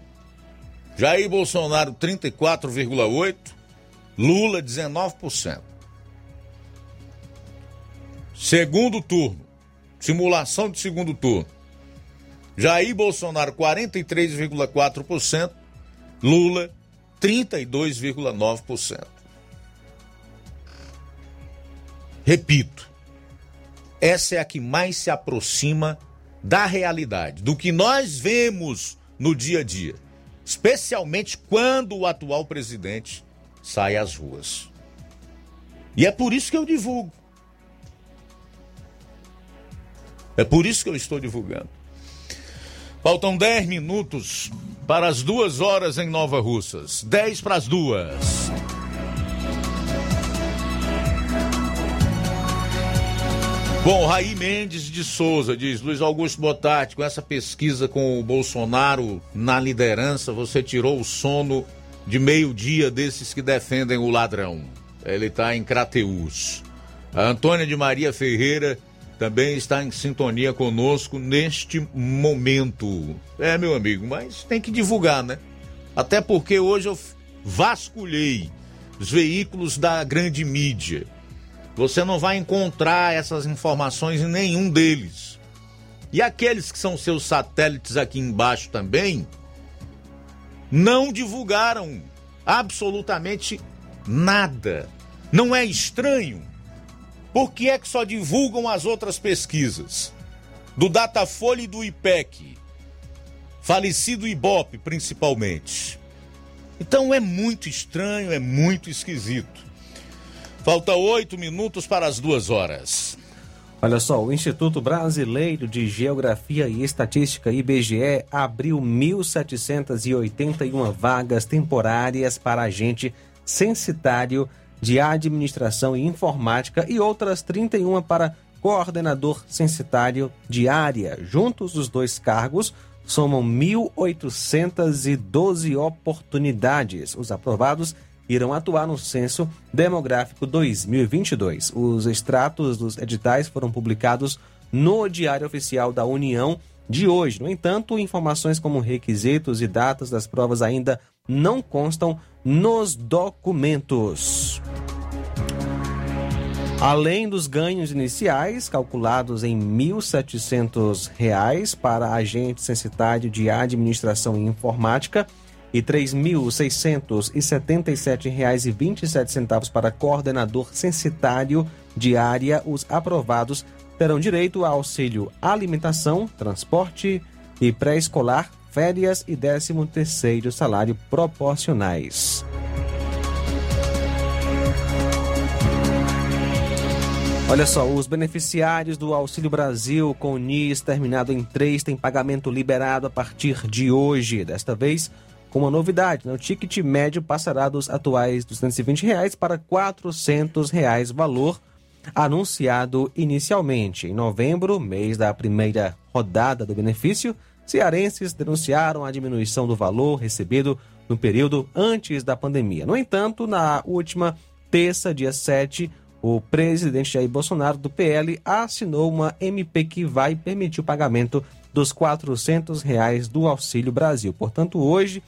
Jair Bolsonaro 34,8, Lula 19%. Segundo turno. Simulação de segundo turno. Jair Bolsonaro 43,4%, Lula 32,9%. Repito, essa é a que mais se aproxima da realidade, do que nós vemos no dia a dia, especialmente quando o atual presidente sai às ruas. E é por isso que eu divulgo. É por isso que eu estou divulgando. Faltam 10 minutos para as duas horas em Nova Russas. 10 para as duas. Bom, Raí Mendes de Souza diz: Luiz Augusto Botati, com essa pesquisa com o Bolsonaro na liderança, você tirou o sono de meio-dia desses que defendem o ladrão. Ele está em Crateus. A Antônia de Maria Ferreira também está em sintonia conosco neste momento. É, meu amigo, mas tem que divulgar, né? Até porque hoje eu vasculhei os veículos da grande mídia você não vai encontrar essas informações em nenhum deles. E aqueles que são seus satélites aqui embaixo também não divulgaram absolutamente nada. Não é estranho? Por que é que só divulgam as outras pesquisas? Do Datafolha e do IPEC. Falecido Ibope, principalmente. Então é muito estranho, é muito esquisito. Falta oito minutos para as duas horas. Olha só, o Instituto Brasileiro de Geografia e Estatística, IBGE, abriu 1.781 vagas temporárias para agente censitário de administração e informática e outras 31 para coordenador censitário de área. Juntos, os dois cargos somam 1.812 oportunidades. Os aprovados irão atuar no Censo Demográfico 2022. Os extratos dos editais foram publicados no Diário Oficial da União de hoje. No entanto, informações como requisitos e datas das provas ainda não constam nos documentos. Além dos ganhos iniciais, calculados em R$ 1.700 para agente censitário de administração e informática, e R$ 3.677,27 para coordenador censitário de área, os aprovados terão direito a auxílio alimentação, transporte e pré-escolar, férias e 13º salário proporcionais. Olha só, os beneficiários do Auxílio Brasil com NIS terminado em 3 têm pagamento liberado a partir de hoje. Desta vez, com uma novidade, né? o ticket médio passará dos atuais 220 reais para 400 reais, valor anunciado inicialmente. Em novembro, mês da primeira rodada do benefício, cearenses denunciaram a diminuição do valor recebido no período antes da pandemia. No entanto, na última terça, dia 7, o presidente Jair Bolsonaro, do PL, assinou uma MP que vai permitir o pagamento dos 400 reais do Auxílio Brasil. Portanto, hoje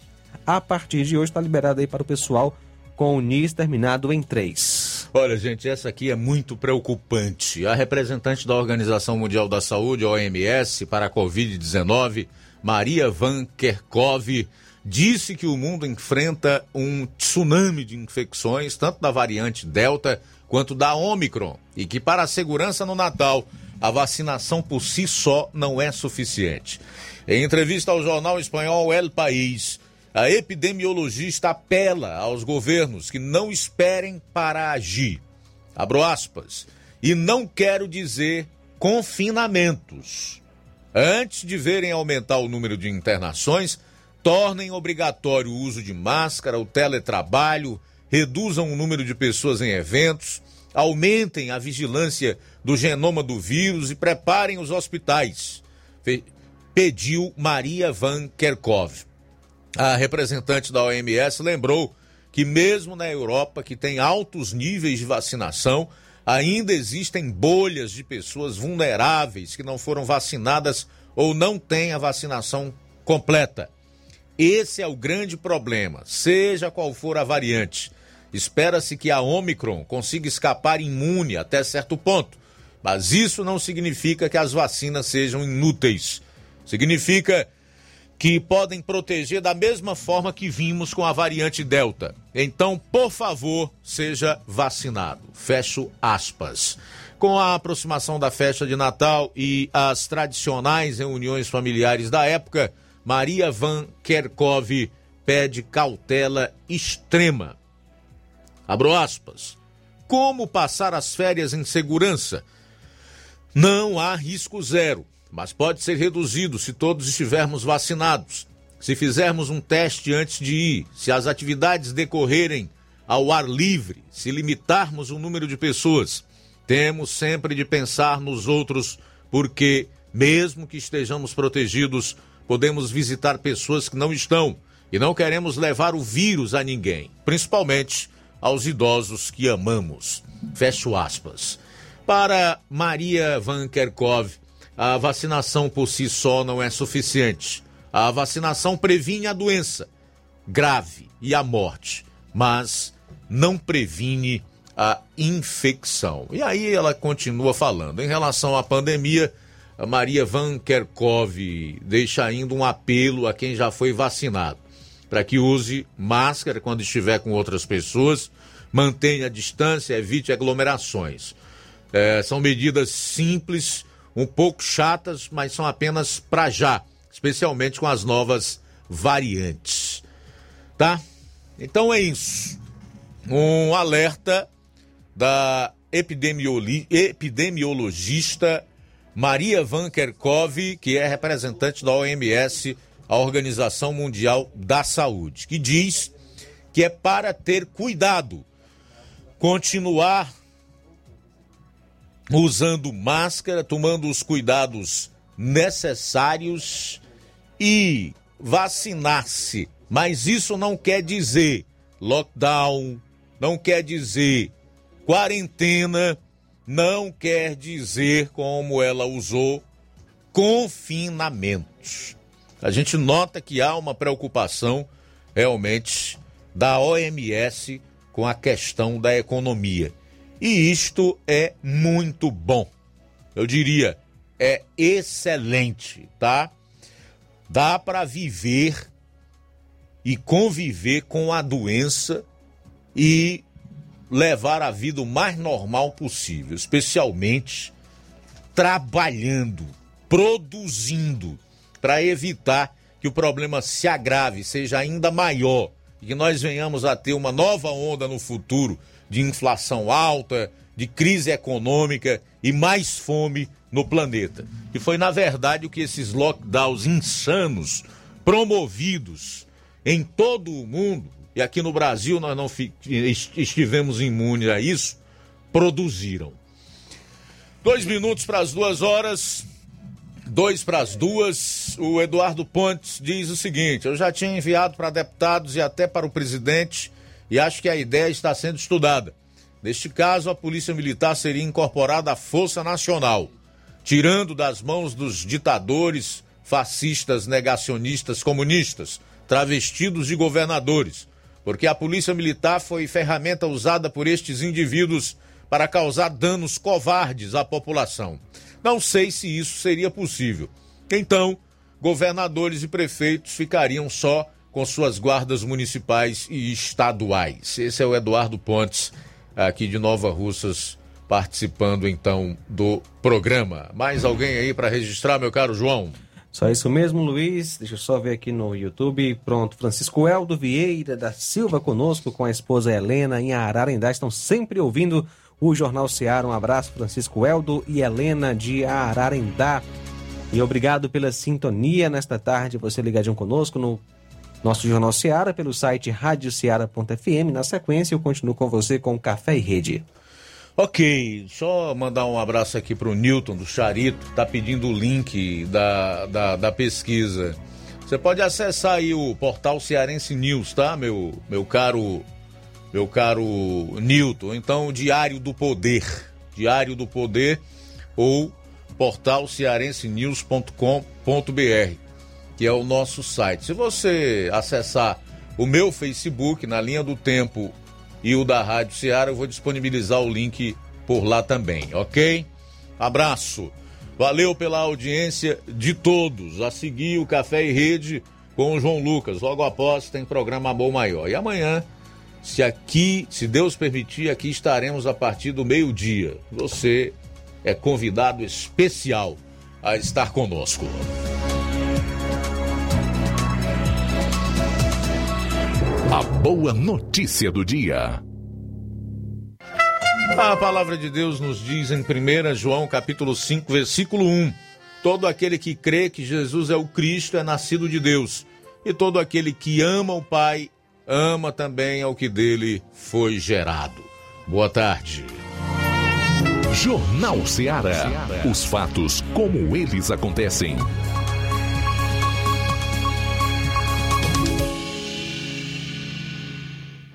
a partir de hoje está liberado aí para o pessoal com o NIS terminado em 3. Olha, gente, essa aqui é muito preocupante. A representante da Organização Mundial da Saúde, OMS, para a Covid-19, Maria Van Kerkhove, disse que o mundo enfrenta um tsunami de infecções, tanto da variante Delta quanto da Omicron, e que para a segurança no Natal, a vacinação por si só não é suficiente. Em entrevista ao jornal espanhol El País, a epidemiologista apela aos governos que não esperem para agir. Abro aspas. E não quero dizer confinamentos. Antes de verem aumentar o número de internações, tornem obrigatório o uso de máscara, o teletrabalho, reduzam o número de pessoas em eventos, aumentem a vigilância do genoma do vírus e preparem os hospitais. Pediu Maria Van Kerkhove. A representante da OMS lembrou que, mesmo na Europa, que tem altos níveis de vacinação, ainda existem bolhas de pessoas vulneráveis que não foram vacinadas ou não têm a vacinação completa. Esse é o grande problema, seja qual for a variante. Espera-se que a Omicron consiga escapar imune até certo ponto, mas isso não significa que as vacinas sejam inúteis. Significa que podem proteger da mesma forma que vimos com a variante Delta. Então, por favor, seja vacinado. Fecho aspas. Com a aproximação da festa de Natal e as tradicionais reuniões familiares da época, Maria Van Kerkov pede cautela extrema. Abro aspas. Como passar as férias em segurança? Não há risco zero mas pode ser reduzido se todos estivermos vacinados. Se fizermos um teste antes de ir, se as atividades decorrerem ao ar livre, se limitarmos o número de pessoas, temos sempre de pensar nos outros, porque, mesmo que estejamos protegidos, podemos visitar pessoas que não estão e não queremos levar o vírus a ninguém, principalmente aos idosos que amamos. Fecho aspas. Para Maria Van Kerkhove, a vacinação por si só não é suficiente. A vacinação previne a doença grave e a morte, mas não previne a infecção. E aí ela continua falando. Em relação à pandemia, a Maria Van Kerkhov deixa ainda um apelo a quem já foi vacinado para que use máscara quando estiver com outras pessoas, mantenha a distância, evite aglomerações. É, são medidas simples um pouco chatas, mas são apenas para já, especialmente com as novas variantes. Tá? Então é isso. Um alerta da epidemiologista Maria Van Kerkhove, que é representante da OMS, a Organização Mundial da Saúde, que diz que é para ter cuidado, continuar usando máscara, tomando os cuidados necessários e vacinar-se. Mas isso não quer dizer lockdown, não quer dizer quarentena, não quer dizer, como ela usou, confinamentos. A gente nota que há uma preocupação realmente da OMS com a questão da economia. E isto é muito bom. Eu diria, é excelente, tá? Dá para viver e conviver com a doença e levar a vida o mais normal possível, especialmente trabalhando, produzindo, para evitar que o problema se agrave, seja ainda maior e que nós venhamos a ter uma nova onda no futuro de inflação alta, de crise econômica e mais fome no planeta. E foi, na verdade, o que esses lockdowns insanos, promovidos em todo o mundo, e aqui no Brasil nós não estivemos imunes a isso, produziram. Dois minutos para as duas horas, dois para as duas. O Eduardo Pontes diz o seguinte: eu já tinha enviado para deputados e até para o presidente e acho que a ideia está sendo estudada. Neste caso, a Polícia Militar seria incorporada à Força Nacional, tirando das mãos dos ditadores, fascistas, negacionistas, comunistas, travestidos de governadores, porque a Polícia Militar foi ferramenta usada por estes indivíduos para causar danos covardes à população. Não sei se isso seria possível. Então, governadores e prefeitos ficariam só com suas guardas municipais e estaduais. Esse é o Eduardo Pontes, aqui de Nova Russas, participando então do programa. Mais alguém aí para registrar, meu caro João? Só isso mesmo, Luiz. Deixa eu só ver aqui no YouTube. Pronto. Francisco Eldo Vieira da Silva conosco com a esposa Helena em Ararendá. Estão sempre ouvindo o Jornal Seara. Um abraço, Francisco Eldo e Helena de Ararendá. E obrigado pela sintonia nesta tarde. Você ligadinho conosco no nosso Jornal Seara pelo site radioceara.fm. Na sequência, eu continuo com você com Café e Rede. Ok, só mandar um abraço aqui para o Newton do Charito, tá pedindo o link da, da, da, pesquisa. Você pode acessar aí o portal Cearense News, tá, meu, meu caro meu caro Newton. Então, Diário do Poder, Diário do Poder ou portal cearensenews.com.br. que é o nosso site. Se você acessar o meu Facebook na linha do tempo e o da Rádio Ceará, eu vou disponibilizar o link por lá também, ok? Abraço. Valeu pela audiência de todos. A seguir o Café e Rede com o João Lucas. Logo após tem programa Amor Maior. E amanhã, se aqui, se Deus permitir, aqui estaremos a partir do meio-dia. Você é convidado especial a estar conosco. A boa notícia do dia. A palavra de Deus nos diz em 1 João capítulo 5, versículo 1: Todo aquele que crê que Jesus é o Cristo é nascido de Deus, e todo aquele que ama o Pai ama também ao que dele foi gerado. Boa tarde. Jornal Ceará. Os fatos como eles acontecem.